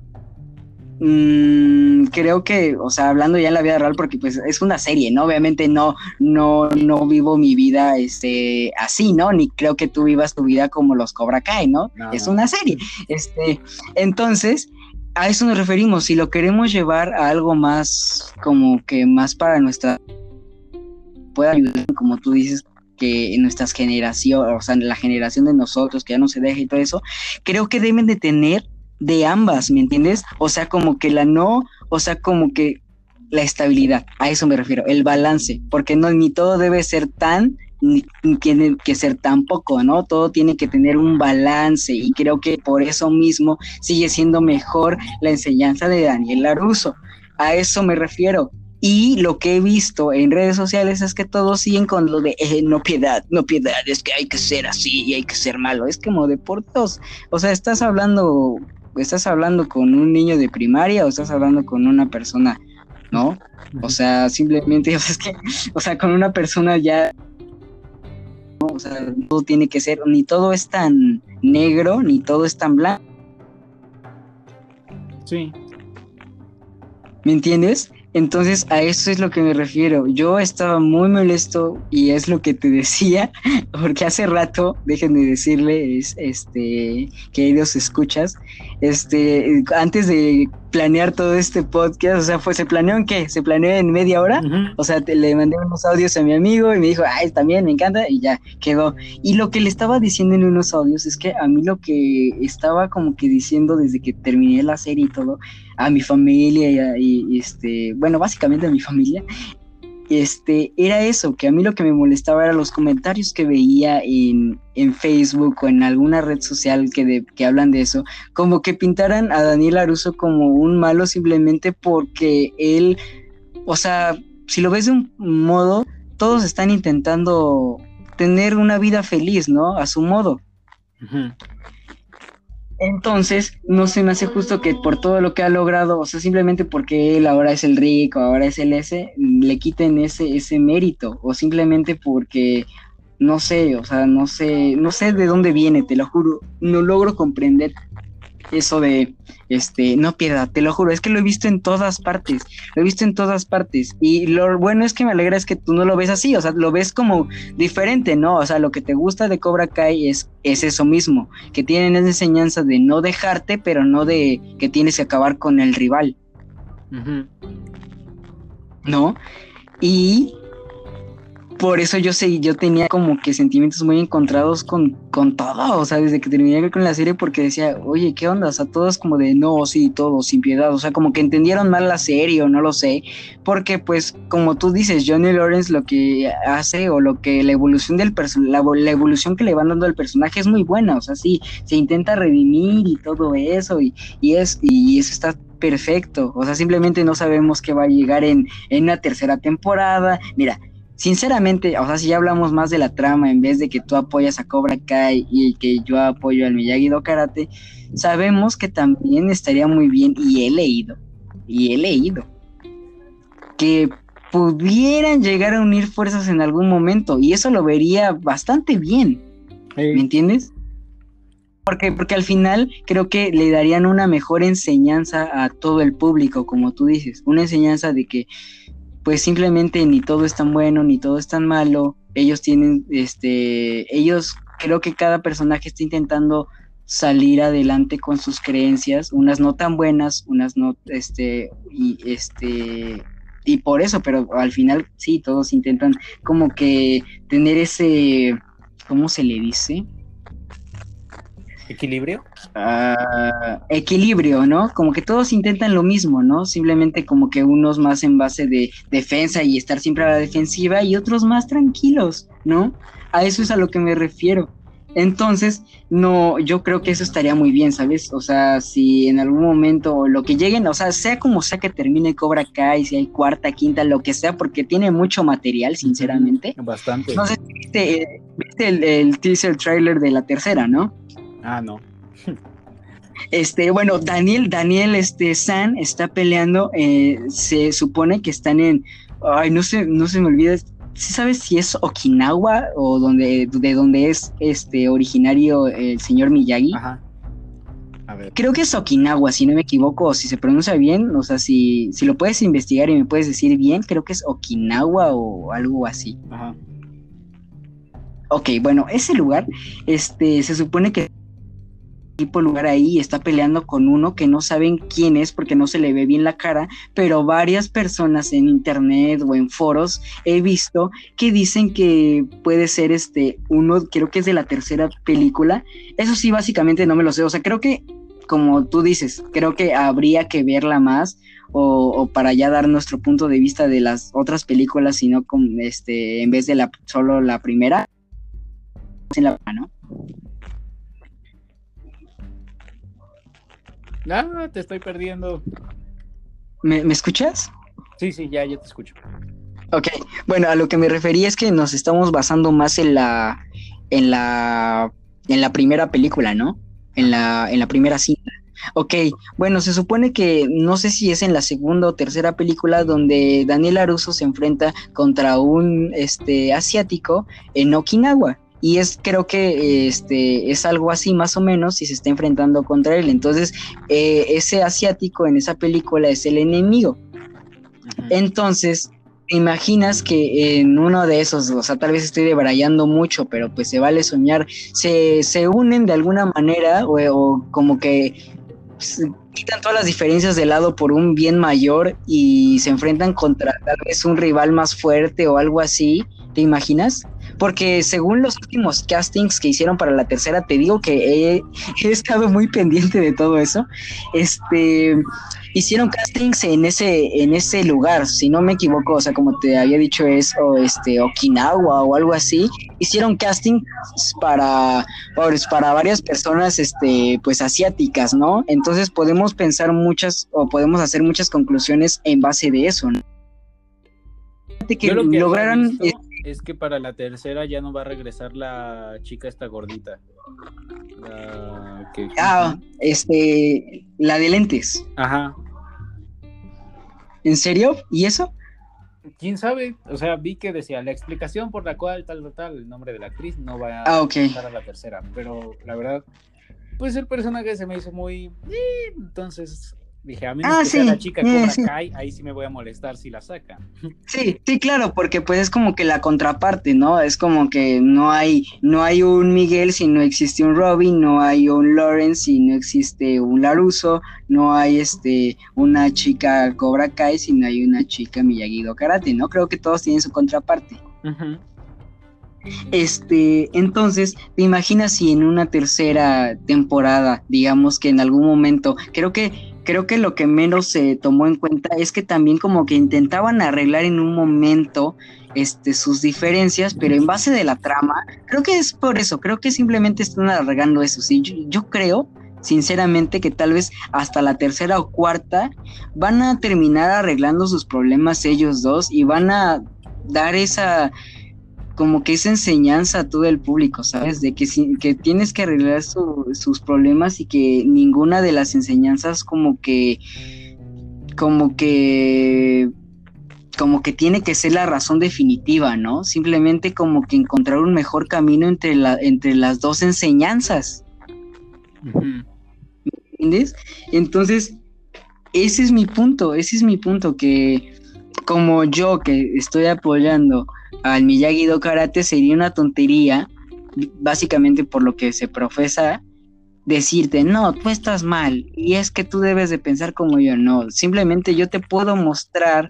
mm, creo que, o sea, hablando ya en la vida real, porque pues es una serie, ¿no? Obviamente no, no, no vivo mi vida este, así, ¿no? Ni creo que tú vivas tu vida como los Cobra Kai, ¿no? es una serie. Este, entonces, a eso nos referimos. Si lo queremos llevar a algo más, como que más para nuestra. puede ayudar, como tú dices, que en nuestras generaciones, o sea, en la generación de nosotros, que ya no se deja y todo eso, creo que deben de tener de ambas, ¿me entiendes? O sea, como que la no, o sea, como que la estabilidad, a eso me refiero, el balance, porque no, ni todo debe ser tan tiene que ser tan poco, ¿no? Todo tiene que tener un balance y creo que por eso mismo sigue siendo mejor la enseñanza de Daniel Laruso. A eso me refiero. Y lo que he visto en redes sociales es que todos siguen con lo de eh, no piedad, no piedad, es que hay que ser así y hay que ser malo. Es como de por O sea, estás hablando, estás hablando con un niño de primaria o estás hablando con una persona, ¿no? O sea, simplemente, <laughs> es que, o sea, con una persona ya o sea, todo tiene que ser, ni todo es tan negro, ni todo es tan blanco. Sí. ¿Me entiendes? Entonces a eso es lo que me refiero. Yo estaba muy molesto y es lo que te <laughs> decía, porque hace rato, déjenme decirles, este, queridos escuchas, este, antes de planear todo este podcast, o sea, fue, ¿se planeó en qué? ¿Se planeó en media hora? O sea, le mandé unos audios a mi amigo y me dijo, ay, también me encanta, y ya quedó. Y lo que le estaba diciendo en unos audios es que a mí lo que estaba como que diciendo desde que terminé la serie y todo, a mi familia y, y este, bueno, básicamente a mi familia, este, era eso, que a mí lo que me molestaba era los comentarios que veía en, Facebook o en alguna red social que, de, que hablan de eso, como que pintaran a Daniel Aruso como un malo simplemente porque él, o sea, si lo ves de un modo, todos están intentando tener una vida feliz, ¿no? A su modo. Entonces, no se me hace justo que por todo lo que ha logrado, o sea, simplemente porque él ahora es el rico, ahora es el ese, le quiten ese, ese mérito, o simplemente porque, no sé, o sea, no sé, no sé de dónde viene, te lo juro, no logro comprender eso de, este, no piedad, te lo juro, es que lo he visto en todas partes, lo he visto en todas partes. Y lo bueno es que me alegra es que tú no lo ves así, o sea, lo ves como diferente, ¿no? O sea, lo que te gusta de Cobra Kai es, es eso mismo, que tienen esa enseñanza de no dejarte, pero no de que tienes que acabar con el rival. ¿No? Y por eso yo sé, yo tenía como que sentimientos muy encontrados con, con todo, o sea, desde que terminé con la serie porque decía, oye, ¿qué onda? O sea, todos como de, no, sí, todo, sin piedad, o sea, como que entendieron mal la serie o no lo sé, porque pues como tú dices, Johnny Lawrence lo que hace o lo que la evolución del personaje, la, evolución que le van dando al personaje es muy buena, o sea, sí, se intenta redimir y todo eso, y, y, es, y eso está perfecto, o sea, simplemente no sabemos qué va a llegar en, en una tercera temporada, mira, sinceramente, o sea, si ya hablamos más de la trama en vez de que tú apoyas a Cobra Kai y que yo apoyo al Miyagi-Do Karate, sabemos que también estaría muy bien, y he leído, y he leído, que pudieran llegar a unir fuerzas en algún momento, y eso lo vería bastante bien, ¿me entiendes? Porque, porque al final creo que le darían una mejor enseñanza a todo el público, como tú dices, una enseñanza de que pues simplemente ni todo es tan bueno, ni todo es tan malo. Ellos tienen, este, ellos creo que cada personaje está intentando salir adelante con sus creencias, unas no tan buenas, unas no, este, y este, y por eso, pero al final sí, todos intentan como que tener ese, ¿cómo se le dice? ¿Equilibrio? Ah, equilibrio, ¿no? Como que todos intentan lo mismo, ¿no? Simplemente como que unos más en base de defensa y estar siempre a la defensiva y otros más tranquilos, ¿no? A eso es a lo que me refiero. Entonces, no, yo creo que eso estaría muy bien, ¿sabes? O sea, si en algún momento lo que lleguen, o sea, sea como sea que termine Cobra Kai, si hay cuarta, quinta, lo que sea, porque tiene mucho material, sinceramente. Bastante. No sé si viste, el, el teaser trailer de la tercera, ¿no? Ah, no. Este, bueno, Daniel, Daniel, este, San está peleando, eh, se supone que están en, ay, no sé, no se me olvida, ¿sí sabes si es Okinawa o donde, de donde es este originario el señor Miyagi? Ajá. A ver. Creo que es Okinawa, si no me equivoco, o si se pronuncia bien, o sea, si, si lo puedes investigar y me puedes decir bien, creo que es Okinawa o algo así. Ajá. Ok, bueno, ese lugar, este, se supone que lugar ahí está peleando con uno que no saben quién es porque no se le ve bien la cara, pero varias personas en internet o en foros he visto que dicen que puede ser este uno, creo que es de la tercera película. Eso sí, básicamente no me lo sé. O sea, creo que, como tú dices, creo que habría que verla más. O, para ya dar nuestro punto de vista de las otras películas, sino con este, en vez de la solo la primera, ¿no? Ah, te estoy perdiendo. ¿Me, escuchas? Sí, sí, ya, ya te escucho. Ok, bueno, a lo que me refería es que nos estamos basando más en la, en la, en la primera película, ¿no? En la, en la primera cinta. Ok, bueno, se supone que no sé si es en la segunda o tercera película donde Daniel Aruso se enfrenta contra un este asiático en Okinawa y es creo que este es algo así más o menos y se está enfrentando contra él. Entonces eh, ese asiático en esa película es el enemigo. Entonces imaginas que en uno de esos o sea tal vez estoy debrayando mucho pero pues se vale soñar se, se unen de alguna manera o, como que quitan todas las diferencias de lado por un bien mayor y se enfrentan contra tal vez un rival más fuerte o algo así ¿te imaginas? Porque según los últimos castings que hicieron para la tercera, te digo que he, estado muy pendiente de todo eso. Este hicieron castings en ese en ese lugar, si no me equivoco, o sea, como te había dicho es este Okinawa o algo así, hicieron castings para pues, para varias personas este pues asiáticas, ¿no? Entonces podemos pensar muchas o podemos hacer muchas conclusiones en base de eso, ¿no? Que, lograron es que para la tercera ya no va a regresar la chica esta gordita. ah, este, la de lentes. Ajá. ¿En serio? ¿Y eso? quién sabe, o sea, vi que decía la explicación por la cual tal, tal, el nombre de la actriz no va a ah, okay. a la tercera, pero la verdad, pues el personaje se me hizo muy, eh, entonces Dije, a mí ah, sí, la chica Cobra Kai, ahí sí me voy a molestar si la saca. Sí, sí, claro, porque pues es como que la contraparte, ¿no? Es como que no hay, no hay un Miguel si no existe un Robin, no hay un Lawrence si no existe un Laruso, no hay este una chica Cobra Kai si no hay una chica Miyagi Karate, ¿no? Creo que todos tienen su contraparte. Este, entonces, ¿te imaginas si en una tercera temporada, digamos que en algún momento, creo que creo que lo que menos se tomó en cuenta es que también como que intentaban arreglar en un momento este, sus diferencias, pero en base de la trama, creo que es por eso, creo que simplemente están arreglando eso, sí, yo, creo sinceramente que tal vez hasta la tercera o cuarta van a terminar arreglando sus problemas ellos dos y van a dar esa como que esa enseñanza a todo el público, ¿sabes? De que, que tienes que arreglar sus problemas y que ninguna de las enseñanzas como que, como que, como que tiene que ser la razón definitiva, ¿no? Simplemente como que encontrar un mejor camino entre, la, entre las dos enseñanzas. ¿Me entiendes? Entonces, ese es mi punto, ese es mi punto, que como yo que estoy apoyando al Miyagi-Do Karate sería una tontería, básicamente por lo que se profesa, decirte, no, tú estás mal y es que tú debes de pensar como yo, no, simplemente yo te puedo mostrar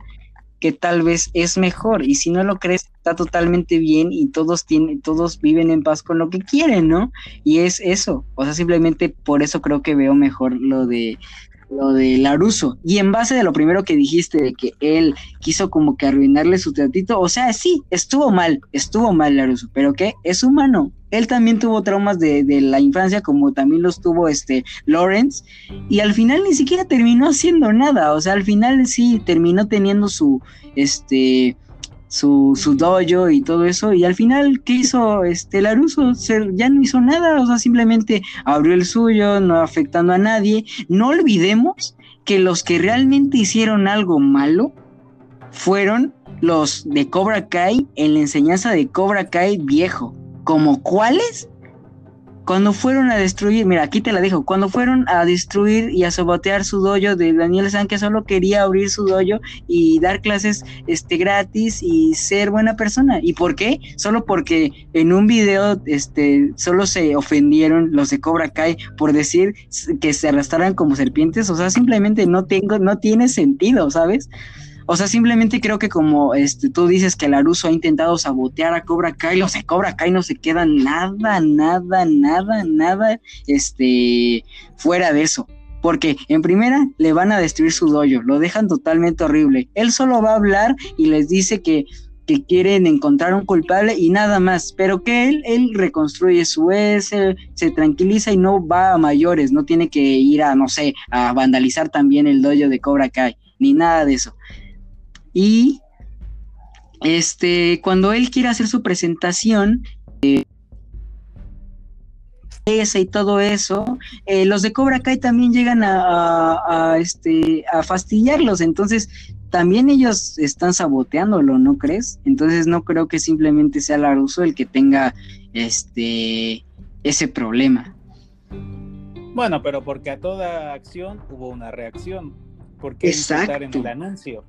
que tal vez es mejor y si no lo crees está totalmente bien y todos tienen todos viven en paz con lo que quieren, ¿no? Y es eso, o sea, simplemente por eso creo que veo mejor lo de lo de Laruso. Y en base de lo primero que dijiste, de que él quiso como que arruinarle su tratito, o sea, sí, estuvo mal, estuvo mal Laruso, pero que es humano. Él también tuvo traumas de, de, la infancia, como también los tuvo este Lawrence, y al final ni siquiera terminó haciendo nada. O sea, al final sí terminó teniendo su este su, su dojo y todo eso, y al final, ¿qué hizo este Laruso? ya no hizo nada, o sea, simplemente abrió el suyo, no afectando a nadie. No olvidemos que los que realmente hicieron algo malo fueron los de Cobra Kai en la enseñanza de Cobra Kai viejo. ¿Como cuáles? Cuando fueron a destruir, mira, aquí te la dejo, cuando fueron a destruir y a sabotear su dojo de Daniel San, que solo quería abrir su dojo y dar clases este, gratis y ser buena persona. ¿Y por qué? Solo porque en un video este, solo se ofendieron los de Cobra Kai por decir que se arrastraran como serpientes. O sea, simplemente no, tengo, no tiene sentido, ¿sabes? O sea, simplemente creo que como este, tú dices que Laruso ha intentado sabotear a Cobra Kai, los de Cobra Kai no se quedan nada, nada, nada, nada, este, fuera de eso. Porque en primera le van a destruir su dojo, lo dejan totalmente horrible. Él solo va a hablar y les dice que, que quieren encontrar un culpable y nada más. Pero que él, él reconstruye su S, se tranquiliza y no va a mayores, no tiene que ir a, no sé, a vandalizar también el dojo de Cobra Kai, ni nada de eso. Y este, cuando él quiere hacer su presentación, eh, y todo eso, eh, los de Cobra Kai también llegan a, este, a fastidiarlos, entonces también ellos están saboteándolo, ¿no crees? Entonces no creo que simplemente sea Laruso el que tenga este ese problema. Bueno, pero porque a toda acción hubo una reacción. porque qué en el anuncio?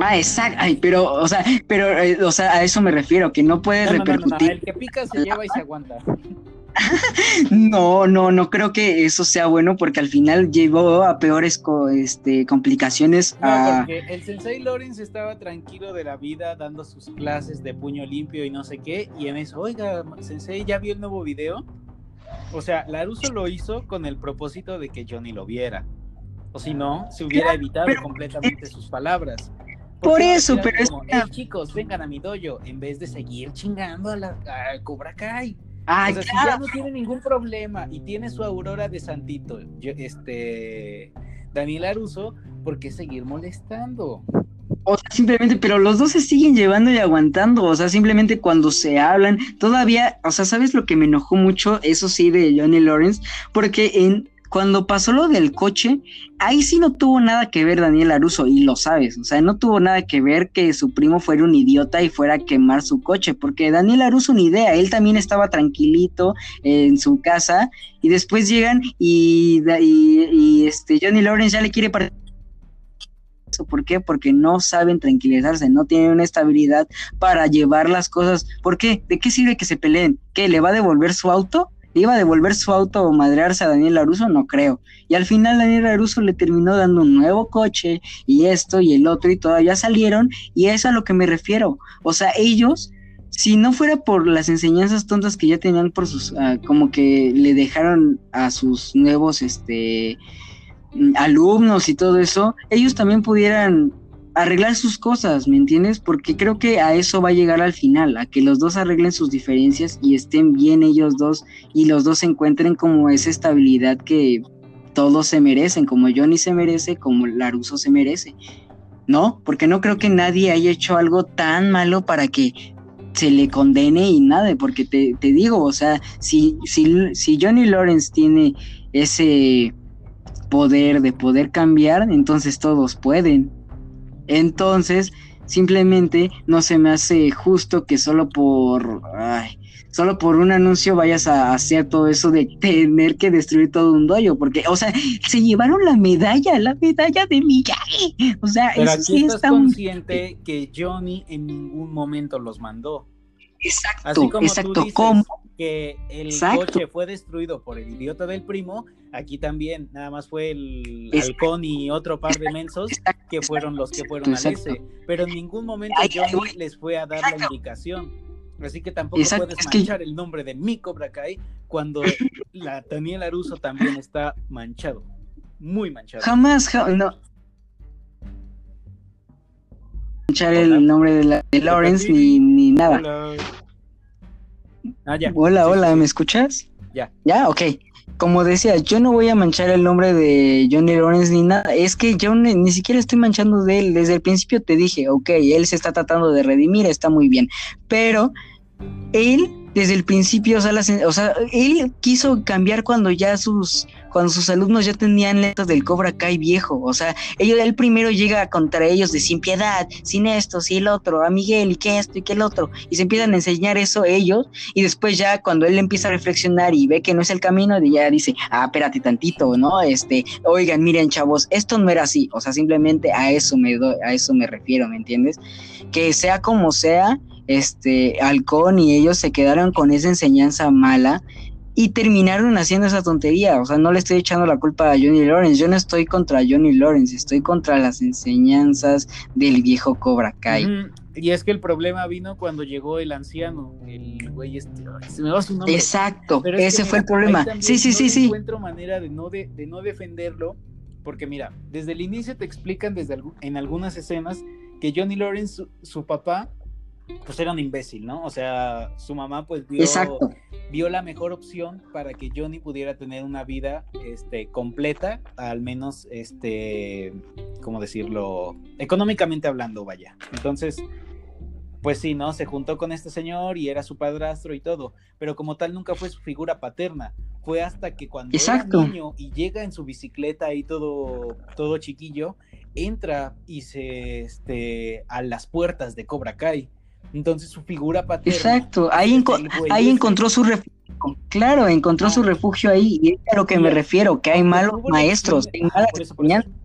Ah, exacto. Ay, pero, o sea, pero, eh, o sea, a eso me refiero, que no puede repercutir. el que pica se lleva y se aguanta. <laughs> no, no, no creo que eso sea bueno porque al final llevó a peores este, complicaciones. No, porque el sensei Lawrence estaba tranquilo de la vida dando sus clases de puño limpio y no sé qué, y en eso, oiga, sensei, ¿ya vio el nuevo video? O sea, Laruso lo hizo con el propósito de que Johnny lo viera. O si no, se hubiera evitado completamente sus palabras. Por eso, pero es. chicos, vengan a mi dojo, en vez de seguir chingando a la Cobra Kai. Ah, o sea, si ya no tiene ningún problema y tiene su aurora de santito, este Daniel Aruso, ¿por qué seguir molestando? O sea, simplemente, pero los dos se siguen llevando y aguantando. O sea, simplemente cuando se hablan, todavía, o sea, ¿sabes lo que me enojó mucho? Eso sí, de Johnny Lawrence, porque en cuando pasó lo del coche, ahí sí no tuvo nada que ver Daniel Aruso, y lo sabes, o sea, no tuvo nada que ver que su primo fuera un idiota y fuera a quemar su coche, porque Daniel Aruso ni idea, él también estaba tranquilito en su casa, y después llegan y, y, este Johnny Lawrence ya le quiere ¿Por qué? Porque no saben tranquilizarse, no tienen una estabilidad para llevar las cosas. ¿Por qué? ¿De qué sirve que se peleen? ¿Qué? ¿Le va a devolver su auto? Iba a devolver su auto o madrearse a Daniel Aruso? No creo. Y al final Daniel Aruso le terminó dando un nuevo coche y esto y el otro y todavía salieron y es a lo que me refiero. O sea, ellos, si no fuera por las enseñanzas tontas que ya tenían por sus, ah, como que le dejaron a sus nuevos, este, alumnos y todo eso, ellos también pudieran arreglar sus cosas, ¿me entiendes? Porque creo que a eso va a llegar al final, a que los dos arreglen sus diferencias y estén bien ellos dos y los dos encuentren como esa estabilidad que todos se merecen, como Johnny se merece, como Laruso se merece. ¿No? Porque no creo que nadie haya hecho algo tan malo para que se le condene y nada, porque te, te digo, o sea, si, si, si Johnny Lawrence tiene ese poder de poder cambiar, entonces todos pueden. Entonces, simplemente no se me hace justo que solo por, solo por un anuncio vayas a hacer todo eso de tener que destruir todo un dojo, porque, o sea, se llevaron la medalla, la medalla de Miyagi. O sea, Pero aquí estás consciente que Johnny en ningún momento los mandó. Exacto, Así como exacto. Tú dices que el coche fue destruido por el idiota del primo, aquí también nada más fue el halcón y otro par de mensos que fueron los que fueron al ese. Pero en ningún momento Johnny les fue a dar la indicación. Así que tampoco puedes manchar el nombre de mi Cobra Kai cuando la Daniel Aruso también está manchado. Muy manchado. Jamás, no, manchar el nombre de, la, de Lawrence ni, ni nada. Hola, ah, hola, hola, ¿me escuchas? Ya. Ya, ok. Como decía, yo no voy a manchar el nombre de Johnny Lawrence ni nada. Es que yo ni, ni siquiera estoy manchando de él. Desde el principio te dije, ok, él se está tratando de redimir, está muy bien. Pero él desde el principio, o sea, él quiso cambiar cuando ya sus, cuando sus alumnos ya tenían letras del Cobra Kai viejo, o sea, ellos, él primero llega contra ellos de sin piedad, sin esto, sin el otro, a Miguel y qué esto y qué el otro, y se empiezan a enseñar eso ellos, y después ya cuando él empieza a reflexionar y ve que no es el camino, ya dice, ah, espérate tantito, ¿no? Este, oigan, miren chavos, esto no era así, o sea, simplemente a eso me doy, a eso me refiero, ¿me entiendes? Que sea como sea, este, Halcón y ellos se quedaron con esa enseñanza mala y terminaron haciendo esa tontería. O sea, no le estoy echando la culpa a Johnny Lawrence. Yo no estoy contra Johnny Lawrence, estoy contra las enseñanzas del viejo Cobra Kai. Y es que el problema vino cuando llegó el anciano, el güey este, se me va su nombre. Exacto, ese fue el problema. Sí, sí, sí, sí. Encuentro manera de no, de, no defenderlo, porque mira, desde el inicio te explican desde en algunas escenas que Johnny Lawrence, su papá, pues era un imbécil, ¿no? O sea, su mamá pues vio, vio la mejor opción para que Johnny pudiera tener una vida este, completa, al menos, este, ¿cómo decirlo? Económicamente hablando, vaya. Entonces, pues sí, ¿no? Se juntó con este señor y era su padrastro y todo, pero como tal nunca fue su figura paterna. Fue hasta que cuando Exacto. era niño y llega en su bicicleta y todo, todo chiquillo, entra y se, este, a las puertas de Cobra Kai entonces su figura paterna. Exacto, ahí, ahí encontró su refugio. Claro, encontró su refugio ahí y es a lo que me refiero, que hay malos maestros, hay malas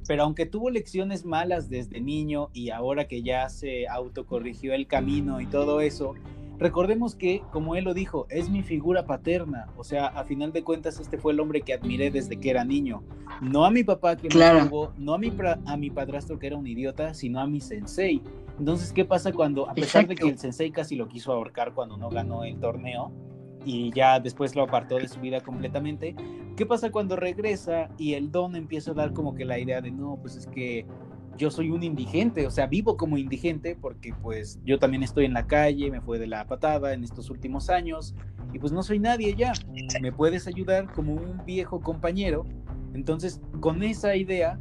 Pero aunque tuvo lecciones malas desde niño y ahora que ya se autocorrigió el camino y todo eso, recordemos que, como él lo dijo, es mi figura paterna. O sea, a final de cuentas, este fue el hombre que admiré desde que era niño. No a mi papá que me tuvo, no a mi, a mi padrastro que era un idiota, sino a mi sensei. Entonces, ¿qué pasa cuando, a pesar de que el sensei casi lo quiso ahorcar cuando no ganó el torneo y ya después lo apartó de su vida completamente, ¿qué pasa cuando regresa y el don empieza a dar como que la idea de, no, pues es que yo soy un indigente, o sea, vivo como indigente porque pues yo también estoy en la calle, me fue de la patada en estos últimos años y pues no soy nadie ya, me puedes ayudar como un viejo compañero. Entonces, con esa idea,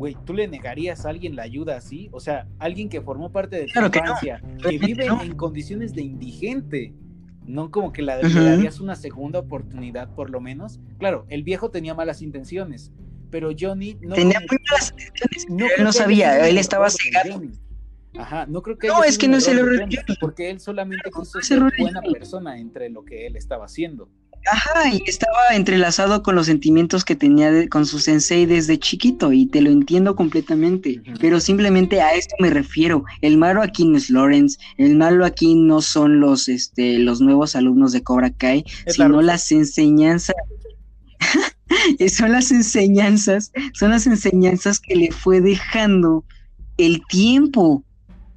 güey, ¿tú le negarías a alguien la ayuda así? O sea, alguien que formó parte de tu infancia, que, vive en condiciones de indigente, no como que le darías una segunda oportunidad por lo menos. Claro, el viejo tenía malas intenciones, pero Johnny no... Tenía muy malas intenciones, no él no sabía, él estaba cegado. Ajá, no creo que... No, es que no se lo Porque él solamente quiso ser buena persona entre lo que él estaba haciendo. Ajá, y estaba entrelazado con los sentimientos que tenía con su sensei desde chiquito, y te lo entiendo completamente, pero simplemente a esto me refiero. El malo aquí no es Lawrence, el malo aquí no son los, este, los nuevos alumnos de Cobra Kai, sino las enseñanzas. <laughs> son las enseñanzas, son las enseñanzas que le fue dejando el tiempo.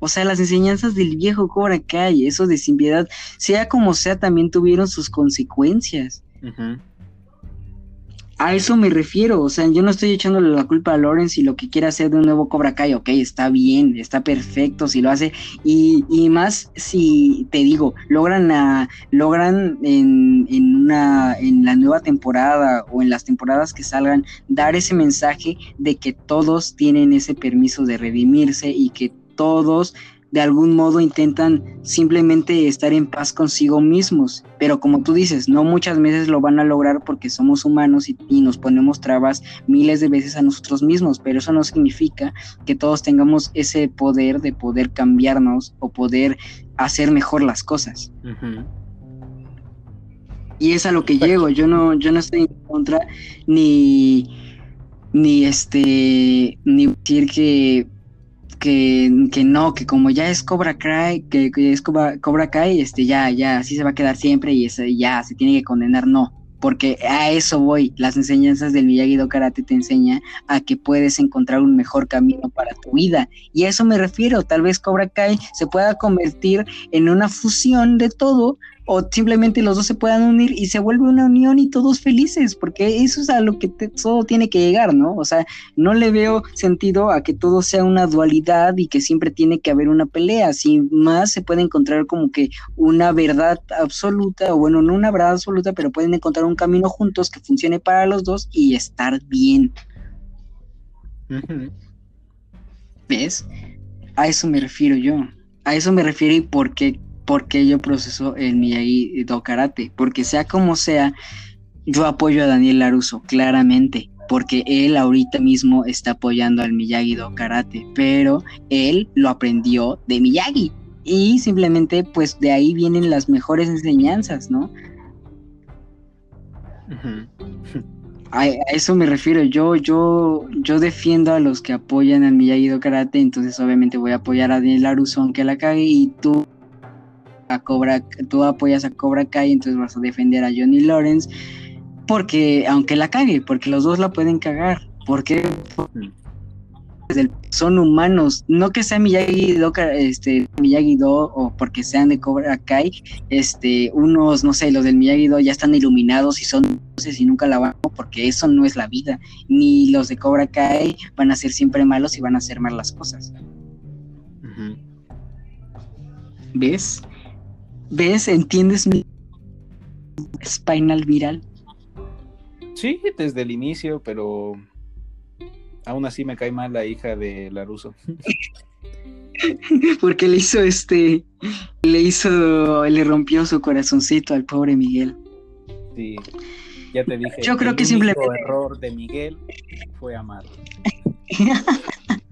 O sea, las enseñanzas del viejo Cobra Kai, eso de sin piedad, sea como sea, también tuvieron sus consecuencias. A eso me refiero, o sea, yo no estoy echándole la culpa a Lawrence y lo que quiera hacer de un nuevo Cobra Kai, ok, está bien, está perfecto si lo hace, y, más si te digo, logran, logran en, en, una, en la nueva temporada o en las temporadas que salgan, dar ese mensaje de que todos tienen ese permiso de redimirse y que todos de algún modo intentan simplemente estar en paz consigo mismos, pero como tú dices, no muchas veces lo van a lograr porque somos humanos y, nos ponemos trabas miles de veces a nosotros mismos, pero eso no significa que todos tengamos ese poder de poder cambiarnos o poder hacer mejor las cosas. Y es a lo que llego, yo no, yo no estoy en contra ni, ni este, ni decir que que, no, que como ya es Cobra Kai, que, es Cobra, Cobra, Kai, este, ya, ya, así se va a quedar siempre y ya se tiene que condenar, no. Porque a eso voy, las enseñanzas del Miyagi-Do Karate te enseña a que puedes encontrar un mejor camino para tu vida. Y a eso me refiero, tal vez Cobra Kai se pueda convertir en una fusión de todo o simplemente los dos se puedan unir y se vuelve una unión y todos felices, porque eso es a lo que todo tiene que llegar, ¿no? O sea, no le veo sentido a que todo sea una dualidad y que siempre tiene que haber una pelea, si más se puede encontrar como que una verdad absoluta, o bueno, no una verdad absoluta, pero pueden encontrar un camino juntos que funcione para los dos y estar bien. ¿Ves? A eso me refiero yo. A eso me refiero y por qué porque yo proceso el Miyagi Do Karate, porque sea como sea, yo apoyo a Daniel Laruso, claramente, porque él ahorita mismo está apoyando al Miyagi Do Karate, pero él lo aprendió de Miyagi y simplemente pues de ahí vienen las mejores enseñanzas, ¿no? a, eso me refiero, yo, yo, yo defiendo a los que apoyan al Miyagi Do Karate, entonces obviamente voy a apoyar a Daniel Laruso aunque la cague y tú a Cobra, tú apoyas a Cobra Kai, entonces vas a defender a Johnny Lawrence, porque, aunque la cague, porque los dos la pueden cagar, porque son humanos, no que sea Miyagi Do, este, Miyagi Do o porque sean de Cobra Kai, este, unos, no sé, los del Miyagi Do ya están iluminados y son dioses y nunca la van, porque eso no es la vida, ni los de Cobra Kai van a ser siempre malos y van a hacer mal las cosas. ¿Ves? ¿Ves? ¿Entiendes mi spinal viral? Sí, desde el inicio, pero aún así me cae mal la hija de Laruso. <laughs> Porque le hizo este, le hizo, le rompió su corazoncito al pobre Miguel. Sí, ya te dije. Yo creo que simplemente. El error de Miguel fue amar. <laughs>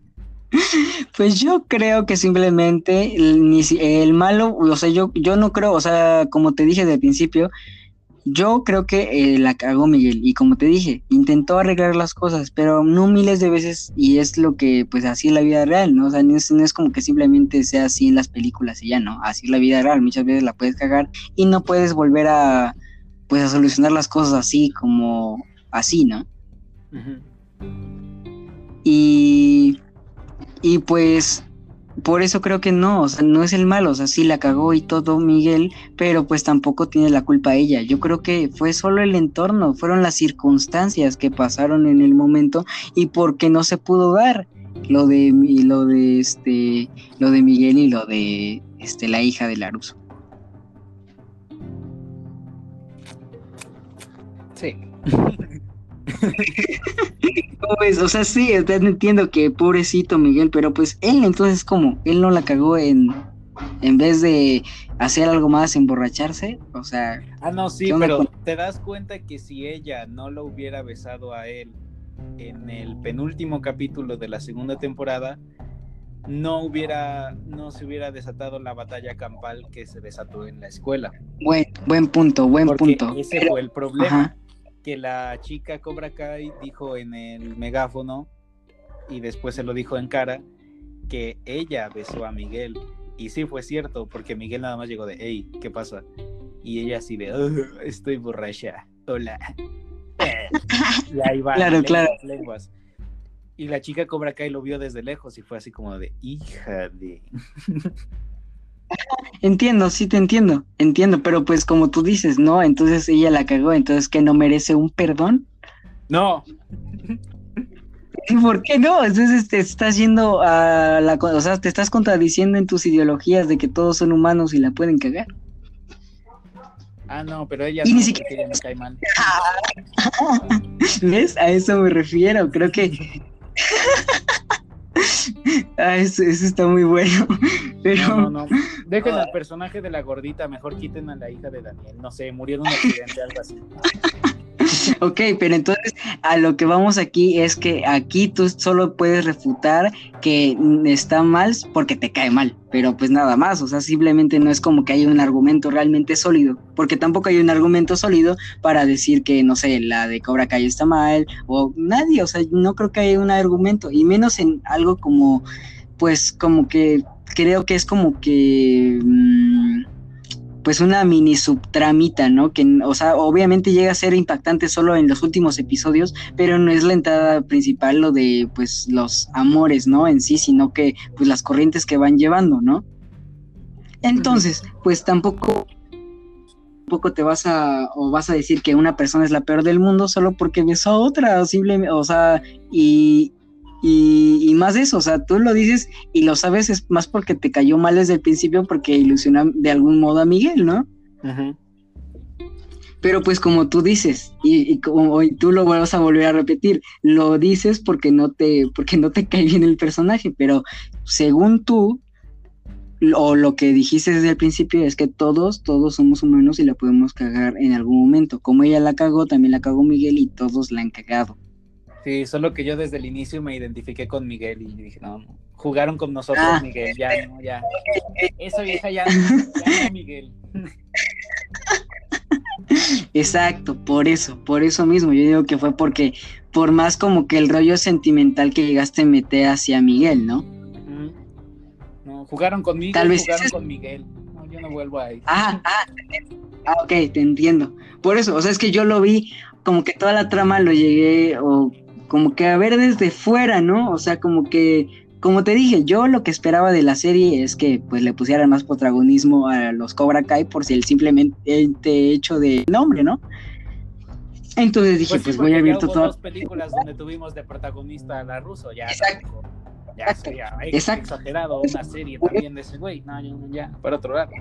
<laughs> Pues yo creo que simplemente el, el, malo, o sea, yo, yo no creo, o sea, como te dije del principio, yo creo que eh, la cagó Miguel y como te dije, intentó arreglar las cosas, pero no miles de veces y es lo que pues así es la vida real, ¿no? O sea, no es, no es como que simplemente sea así en las películas y ya, ¿no? Así es la vida real, muchas veces la puedes cagar y no puedes volver a pues a solucionar las cosas así como así, ¿no? Y y pues por eso creo que no, o sea, no es el malo, o sea, sí la cagó y todo Miguel, pero pues tampoco tiene la culpa ella. Yo creo que fue solo el entorno, fueron las circunstancias que pasaron en el momento y porque no se pudo dar lo de lo de este lo de Miguel y lo de este la hija de Laruso. Sí. <laughs> <laughs> Pues, o sea, sí, entiendo que pobrecito Miguel, pero pues él entonces, ¿cómo? Él no la cagó en, en vez de hacer algo más, emborracharse, o sea... Ah, no, sí, pero te das cuenta que si ella no lo hubiera besado a él en el penúltimo capítulo de la segunda temporada, no hubiera, no se hubiera desatado la batalla campal que se desató en la escuela. Buen, buen punto, buen punto. Ese fue el problema. Que la chica Cobra Kai dijo en el megáfono y después se lo dijo en cara que ella besó a Miguel. Y sí fue cierto, porque Miguel nada más llegó de, hey, ¿qué pasa? Y ella así de, estoy borracha, hola. <laughs> y ahí va, claro, claro. lenguas. Y la chica Cobra Kai lo vio desde lejos y fue así como de, hija de... <laughs> Entiendo, sí te entiendo, entiendo, pero pues como tú dices, ¿no? Entonces ella la cagó, entonces que no merece un perdón. No. ¿Y <laughs> por qué no? Entonces te estás yendo a la... O sea, te estás contradiciendo en tus ideologías de que todos son humanos y la pueden cagar. Ah, no, pero ella y ni siquiera me cae mal. <laughs> ¿Ves? A eso me refiero. Creo que <laughs> ah, eso, está muy bueno. <laughs> Pero... No, no, no. Dejen al personaje de la gordita, mejor quiten a la hija de Daniel. No sé, murió en un accidente, algo así. <laughs> Ok, pero entonces a lo que vamos aquí es que aquí tú solo puedes refutar que está mal porque te cae mal, pero pues nada más, o sea, simplemente no es como que haya un argumento realmente sólido, porque tampoco hay un argumento sólido para decir que, no sé, la de Cobra Kai está mal, o nadie, o sea, no creo que haya un argumento, y menos en algo como, pues como que creo que es como que... Mm, pues una mini subtramita, ¿no? Que, o sea, obviamente llega a ser impactante solo en los últimos episodios, pero no es la entrada principal lo de, pues, los amores, ¿no? En sí, sino que, pues, las corrientes que van llevando, ¿no? Entonces, pues tampoco tampoco te vas a o vas a decir que una persona es la peor del mundo solo porque besó a otra o o sea, y, y, más de eso, o sea, tú lo dices y lo sabes es más porque te cayó mal desde el principio porque ilusiona de algún modo a Miguel, ¿no? Pero pues como tú dices, y, como tú lo vas a volver a repetir, lo dices porque no te, porque no te <laughs> cae bien el personaje, pero según tú, o lo que dijiste desde el principio es que todos, todos somos humanos y la podemos cagar en algún momento. Como ella la cagó, también la cagó Miguel y todos la han cagado. Sí, solo que yo desde el inicio me identifiqué con Miguel y dije, no, jugaron con nosotros, ah. Miguel, ya, no, ya. Esa vieja ya, ya no, Miguel. <laughs> Exacto, por eso, por eso mismo, yo digo que fue porque, por más como que el rollo sentimental que llegaste a meter hacia Miguel, ¿no? No, jugaron conmigo, Tal vez jugaron con Miguel. No, yo no vuelvo ahí. Ah, ah, ah, ok, te entiendo. Por eso, o sea, es que yo lo vi como que toda la trama lo llegué, o como que a ver desde fuera, ¿no? O sea, como que, como te dije, yo lo que esperaba de la serie es que pues le pusieran más protagonismo a los Cobra Kai por si el simplemente hecho de nombre, ¿no? Entonces dije, pues, pues voy a abrir todo. dos películas donde tuvimos de protagonista a la ruso, ya. Exacto. Ya sería Exacto. exagerado una serie también de ese güey. No, ya, para otro lado.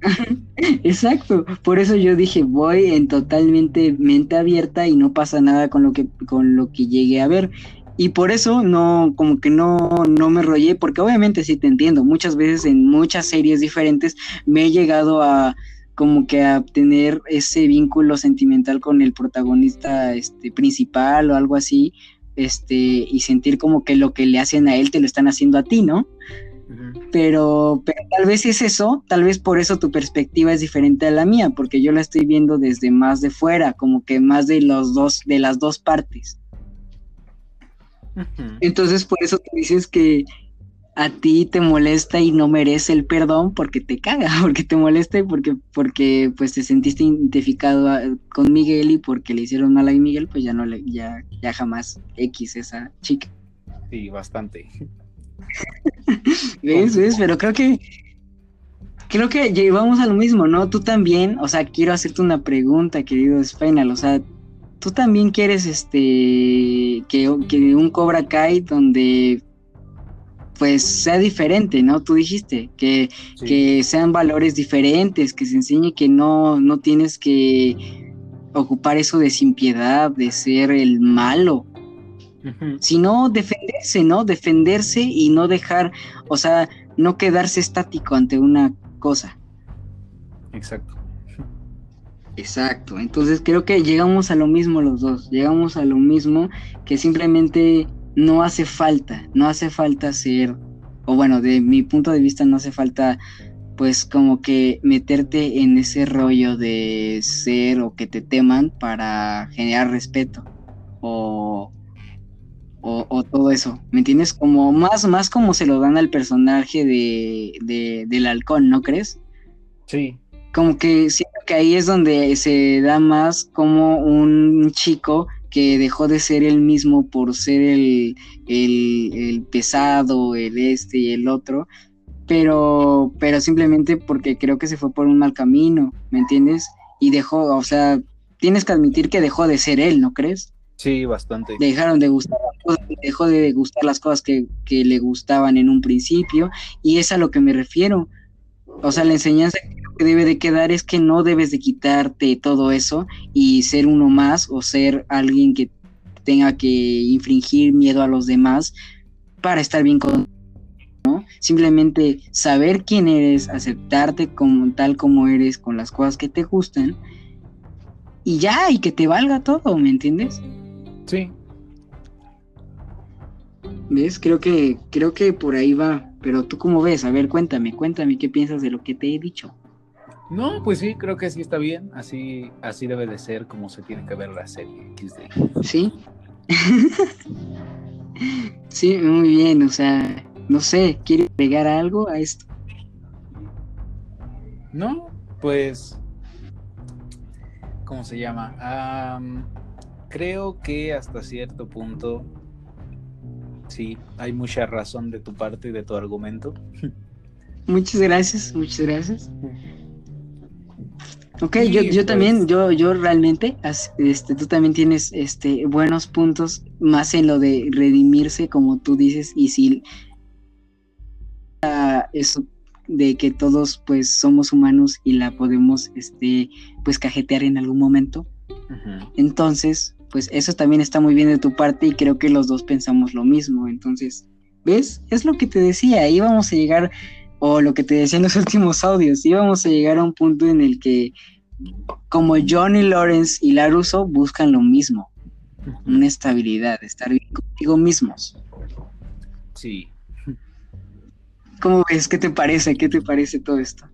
<laughs> Exacto, por eso yo dije, voy en totalmente mente abierta y no pasa nada con lo que con lo que llegué a ver. Y por eso no, como que no, no me rollé, porque obviamente sí te entiendo, muchas veces en muchas series diferentes me he llegado a como que a tener ese vínculo sentimental con el protagonista este, principal o algo así, este, y sentir como que lo que le hacen a él te lo están haciendo a ti, ¿no? Pero, pero tal vez es eso, tal vez por eso tu perspectiva es diferente a la mía, porque yo la estoy viendo desde más de fuera, como que más de los dos, de las dos partes. Entonces por eso tú dices que a ti te molesta y no merece el perdón porque te caga, <laughs> porque te molesta y porque, porque pues te sentiste identificado con Miguel y porque le hicieron mal a Miguel, pues ya no le, ya, ya jamás X esa chica. Sí, bastante. <laughs> ¿Ves? Pero creo que creo que llevamos a lo mismo, ¿no? Tú también, o sea, quiero hacerte una pregunta, querido Spinal, o sea, tú también quieres este que, que un Cobra Kai donde pues sea diferente, ¿no? Tú dijiste que, que sean valores diferentes, que se enseñe que no, no tienes que ocupar eso de sin piedad, de ser el malo, sino defenderse, ¿no? Defenderse y no dejar, o sea, no quedarse estático ante una cosa. Exacto. Exacto, entonces creo que llegamos a lo mismo los dos, llegamos a lo mismo que simplemente no hace falta, no hace falta ser, o bueno, de mi punto de vista no hace falta pues como que meterte en ese rollo de ser o que te teman para generar respeto o, o, todo eso, ¿me entiendes? Como más, más como se lo dan al personaje de, de, del halcón, ¿no crees? Sí. Como que siento que ahí es donde se da más como un chico que dejó de ser el mismo por ser el, el, el pesado, el este y el otro, pero, pero simplemente porque creo que se fue por un mal camino, ¿me entiendes? Y dejó, o sea, tienes que admitir que dejó de ser él, ¿no crees? Sí, bastante. Dejaron de gustar dejó de gustar las cosas que, que, le gustaban en un principio, y es a lo que me refiero. O sea, la enseñanza que debe de quedar es que no debes de quitarte todo eso y ser uno más o ser alguien que tenga que infringir miedo a los demás para estar bien con Simplemente saber quién eres, aceptarte como tal como eres, con las cosas que te gustan, y ya, y que te valga todo, ¿me entiendes? Sí. ¿Ves? Creo que, creo que por ahí va. Pero tú cómo ves, a ver, cuéntame, cuéntame qué piensas de lo que te he dicho. No, pues sí, creo que sí está bien. Así, así debe de ser como se tiene que ver la serie Sí. <laughs> sí, muy bien. O sea, no sé, ¿quiere agregar algo a esto? No, pues, ¿cómo se llama? creo que hasta cierto punto, sí, hay mucha razón de tu parte y de tu argumento. Muchas gracias, muchas gracias. Ok, yo, yo también, pues. yo, yo realmente, este, tú también tienes este, buenos puntos, más en lo de redimirse, como tú dices, y si eso de que todos pues somos humanos y la podemos este pues cajetear en algún momento. Entonces, pues eso también está muy bien de tu parte y creo que los dos pensamos lo mismo. Entonces, ¿ves? Es lo que te decía, íbamos a llegar, o lo que te decía en los <laughs> últimos audios, íbamos a llegar a un punto en el que como Johnny Lawrence y Laruso buscan lo mismo, una estabilidad, estar bien contigo mismos. Sí, ¿Cómo ves? ¿Qué te parece? ¿Qué te parece todo esto?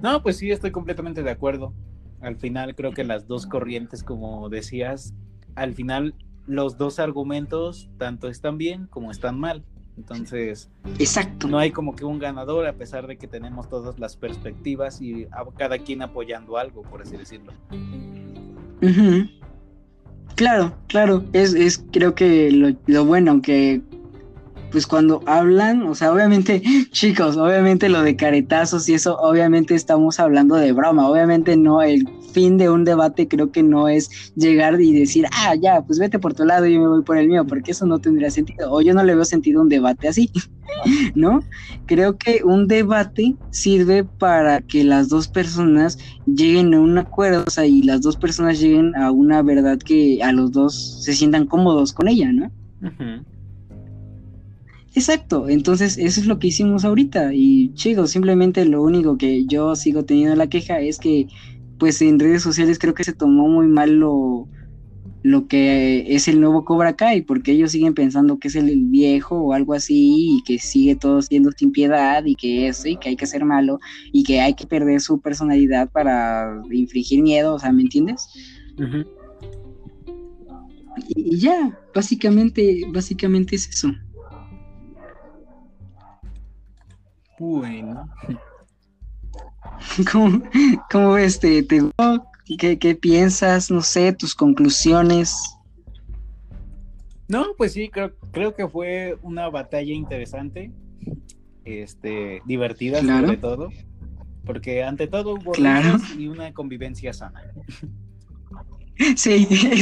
No, pues sí, estoy completamente de acuerdo. Al final creo que las dos corrientes, como decías, al final los dos argumentos tanto están bien como están mal. Entonces, exacto. No hay como que un ganador a pesar de que tenemos todas las perspectivas y cada quien apoyando algo, por así decirlo. Claro, claro. Es, es creo que lo, lo bueno, aunque pues cuando hablan, o sea, obviamente, <laughs> chicos, obviamente lo de caretazos y eso, obviamente estamos hablando de broma, obviamente no, el fin de un debate creo que no es llegar y decir, ah, ya, pues vete por tu lado y yo me voy por el mío, porque eso no tendría sentido, o yo no le veo sentido un debate así, <laughs> ¿no? Creo que un debate sirve para que las dos personas lleguen a un acuerdo, o sea, y las dos personas lleguen a una verdad que a los dos se sientan cómodos con ella, ¿no? Exacto, entonces eso es lo que hicimos ahorita y chicos, simplemente lo único que yo sigo teniendo la queja es que pues en redes sociales creo que se tomó muy mal lo, lo que es el nuevo Cobra Kai, porque ellos siguen pensando que es el, viejo o algo así y que sigue todo siendo sin piedad y que eso y que hay que ser malo y que hay que perder su personalidad para infligir miedo, o sea, ¿me entiendes? y, y ya, básicamente, básicamente es eso. Bueno. <laughs> ¿Cómo, cómo ves? ¿Te, ¿Qué, piensas? No sé, tus conclusiones. No, pues sí, creo, creo que fue una batalla interesante, este, divertida sobre todo, porque ante todo hubo claro. y una convivencia sana. <laughs> Sí, <laughs>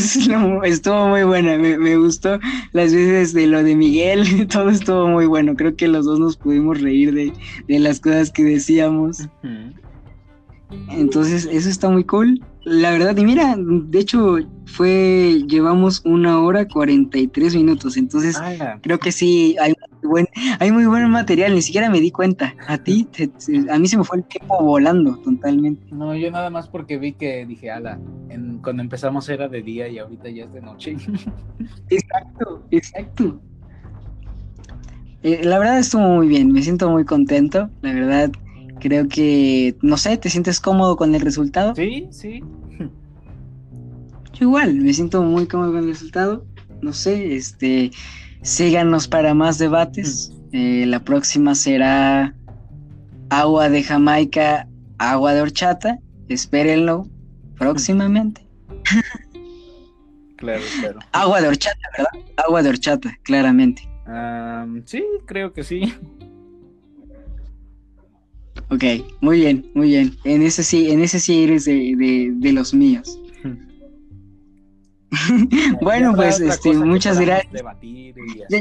estuvo muy buena, me, gustó las veces de lo de Miguel, <laughs> todo estuvo muy bueno, creo que los dos nos pudimos reír de, las cosas que decíamos. Entonces, eso está muy cool. La verdad, y mira, de hecho, fue, llevamos una hora 43 minutos, entonces creo que sí, hay buen, hay muy buen material, ni siquiera me di cuenta. A ti, a mí se me fue el tiempo volando totalmente. No, yo nada más porque vi que dije, ala, cuando empezamos era de día y ahorita ya es de noche. <laughs> exacto, exacto. Eh, la verdad estuvo muy bien, me siento muy contento, la verdad creo que, no sé, ¿te sientes cómodo con el resultado? Sí, sí. Yo igual, me siento muy cómodo con el resultado, no sé, este, síganos para más debates, eh, la próxima será agua de Jamaica, agua de horchata, espérenlo próximamente. <laughs> Claro, claro. Agua de horchata, ¿verdad? Agua de horchata, claramente sí, creo que sí. Ok, muy bien, muy bien. En ese sí, en ese sí eres de, de, los míos. <laughs> bueno, pues este, muchas gracias.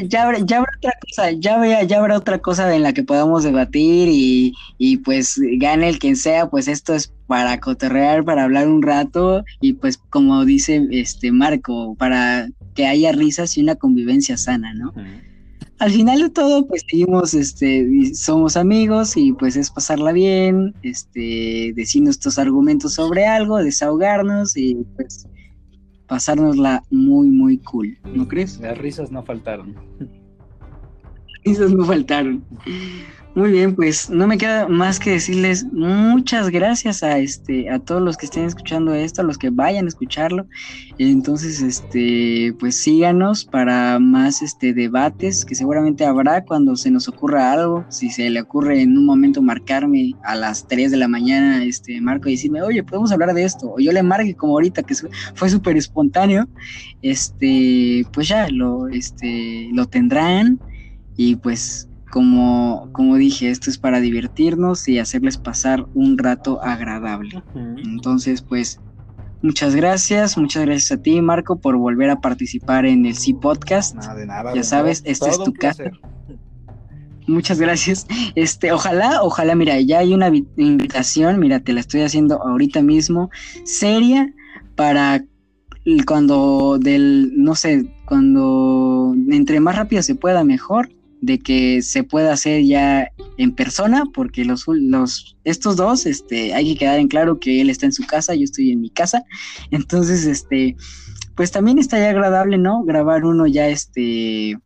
Ya, habrá, ya, habrá, otra cosa, ya, habrá, ya habrá otra cosa en la que podamos debatir y, y, pues gane el quien sea, pues esto es para cotorrear, para hablar un rato y pues como dice este Marco, para que haya risas y una convivencia sana, ¿no? al final de todo, pues seguimos, este, somos amigos y pues es pasarla bien, este, decir nuestros argumentos sobre algo, desahogarnos y pues pasárnosla muy, muy cool, ¿no crees? Las risas no faltaron. Las risas no faltaron. Muy bien, pues no me queda más que decirles muchas gracias a este a todos los que estén escuchando esto, a los que vayan a escucharlo. Entonces, este, pues síganos para más este debates que seguramente habrá cuando se nos ocurra algo, si se le ocurre en un momento marcarme a las 3 de la mañana, este Marco y decirme, "Oye, podemos hablar de esto." O yo le marque como ahorita que fue súper espontáneo. Este, pues ya lo este lo tendrán y pues como, como dije, esto es para divertirnos y hacerles pasar un rato agradable. Entonces, pues, muchas gracias, muchas gracias a ti, Marco, por volver a participar en el C Podcast. Nada, de nada. Ya sabes, esta es tu casa. Muchas gracias. Este, ojalá, ojalá, mira, ya hay una invitación, mira, te la estoy haciendo ahorita mismo, seria, para cuando del, no sé, cuando entre más rápido se pueda, mejor de que se pueda hacer ya en persona, porque los, los, estos dos, este, hay que quedar en claro que él está en su casa, yo estoy en mi casa, entonces, este, pues también estaría agradable, ¿no? Grabar uno ya, este,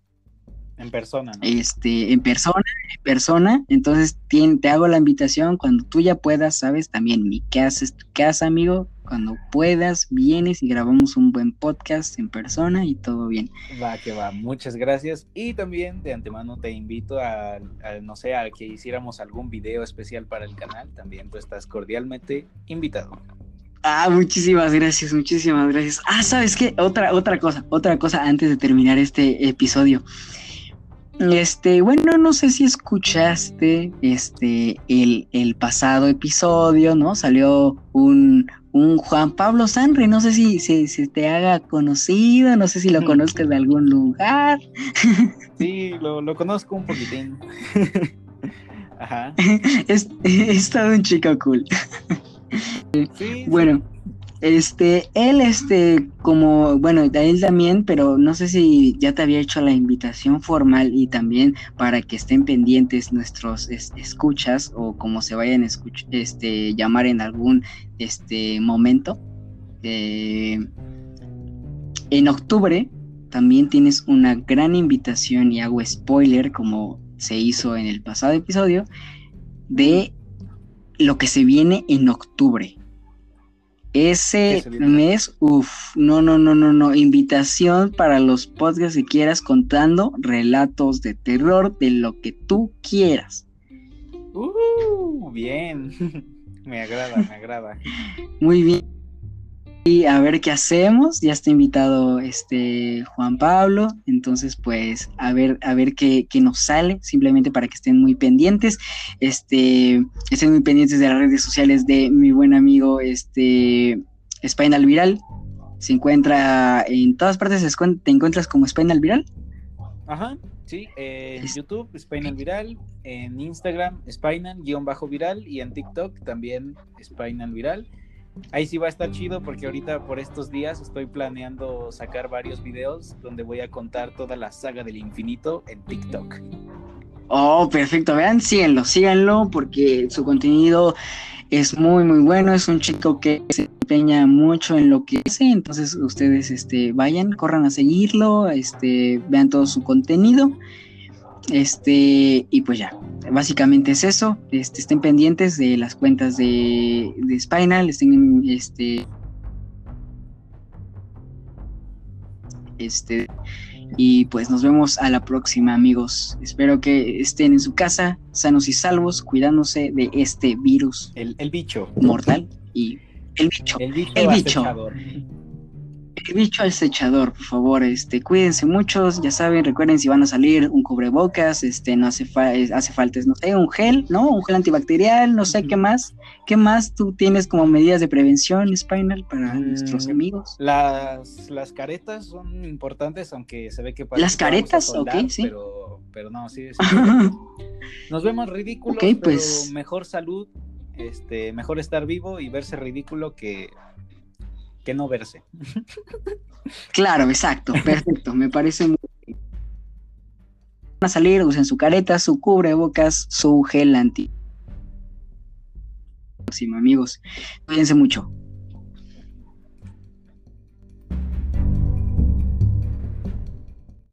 en persona, ¿no? Este, en persona, en persona. Entonces te hago la invitación cuando tú ya puedas, sabes, también mi casa es tu casa, amigo. Cuando puedas, vienes y grabamos un buen podcast en persona y todo bien. Va, que va. Muchas gracias. Y también de antemano te invito a, no sé, a que hiciéramos algún video especial para el canal. También tú estás cordialmente invitado. Ah, muchísimas gracias, muchísimas gracias. Ah, ¿sabes qué? Otra, otra cosa, otra cosa antes de terminar este episodio. Este, bueno, no sé si escuchaste este el, el pasado episodio, ¿no? Salió un, un Juan Pablo Sanri, no sé si, si, te haga conocido, no sé si lo conozcas de algún lugar. <laughs> Sí, lo, lo conozco un poquitín. <laughs> Ajá. Es, es todo un chico cool. Sí, bueno, este, él, este, como, bueno, él también, pero no sé si ya te había hecho la invitación formal y también para que estén pendientes nuestros escuchas o como se vayan a este, llamar en algún este, momento. Eh, en octubre también tienes una gran invitación y hago spoiler como se hizo en el pasado episodio de lo que se viene en octubre. Ese mes, uff, no, no, no, no, no. Invitación para los podcasts que quieras contando relatos de terror, de lo que tú quieras. Uh, bien. <laughs> me agrada, me agrada. Muy bien y a ver qué hacemos. Ya está invitado este Juan Pablo, entonces pues a ver a ver qué, nos sale, simplemente para que estén muy pendientes. Este, estén muy pendientes de las redes sociales de mi buen amigo este Spinal Viral. Se encuentra en todas partes, te encuentras como Spinal Viral. Ajá, sí, en YouTube Spinal Viral, en Instagram Spinal-viral y en TikTok también Spinal Viral. Ahí sí va a estar chido porque ahorita por estos días estoy planeando sacar varios videos donde voy a contar toda la saga del infinito en TikTok. Oh, perfecto. Vean, síganlo, síganlo porque su contenido es muy, muy bueno. Es un chico que se empeña mucho en lo que hace. Entonces, ustedes este, vayan, corran a seguirlo, este, vean todo su contenido. Este, y pues ya, básicamente es eso. Este, estén pendientes de las cuentas de, de Spinal, estén este. Este. Y pues nos vemos a la próxima, amigos. Espero que estén en su casa, sanos y salvos, cuidándose de este virus. El, el bicho. Mortal. Y el bicho. El bicho. El bicho el bicho acechador, por favor, este, cuídense muchos, ya saben, recuerden si van a salir un cubrebocas, este, no hace, hace falta, no sé, un gel, ¿no? Un gel antibacterial, no sé qué más, qué más tú tienes como medidas de prevención, Spinal, para mm, nuestros amigos. Las, las caretas son importantes, aunque se ve que Las caretas, ok, sí. Pero, pero no, sí, <laughs> Nos vemos ridículos, pues... pero mejor salud, este, mejor estar vivo y verse ridículo que que no verse. Claro, exacto, perfecto, me parece muy bien. Van a salir, usen su careta, su cubrebocas, su gel anti. Próximo, amigos. Cuídense mucho.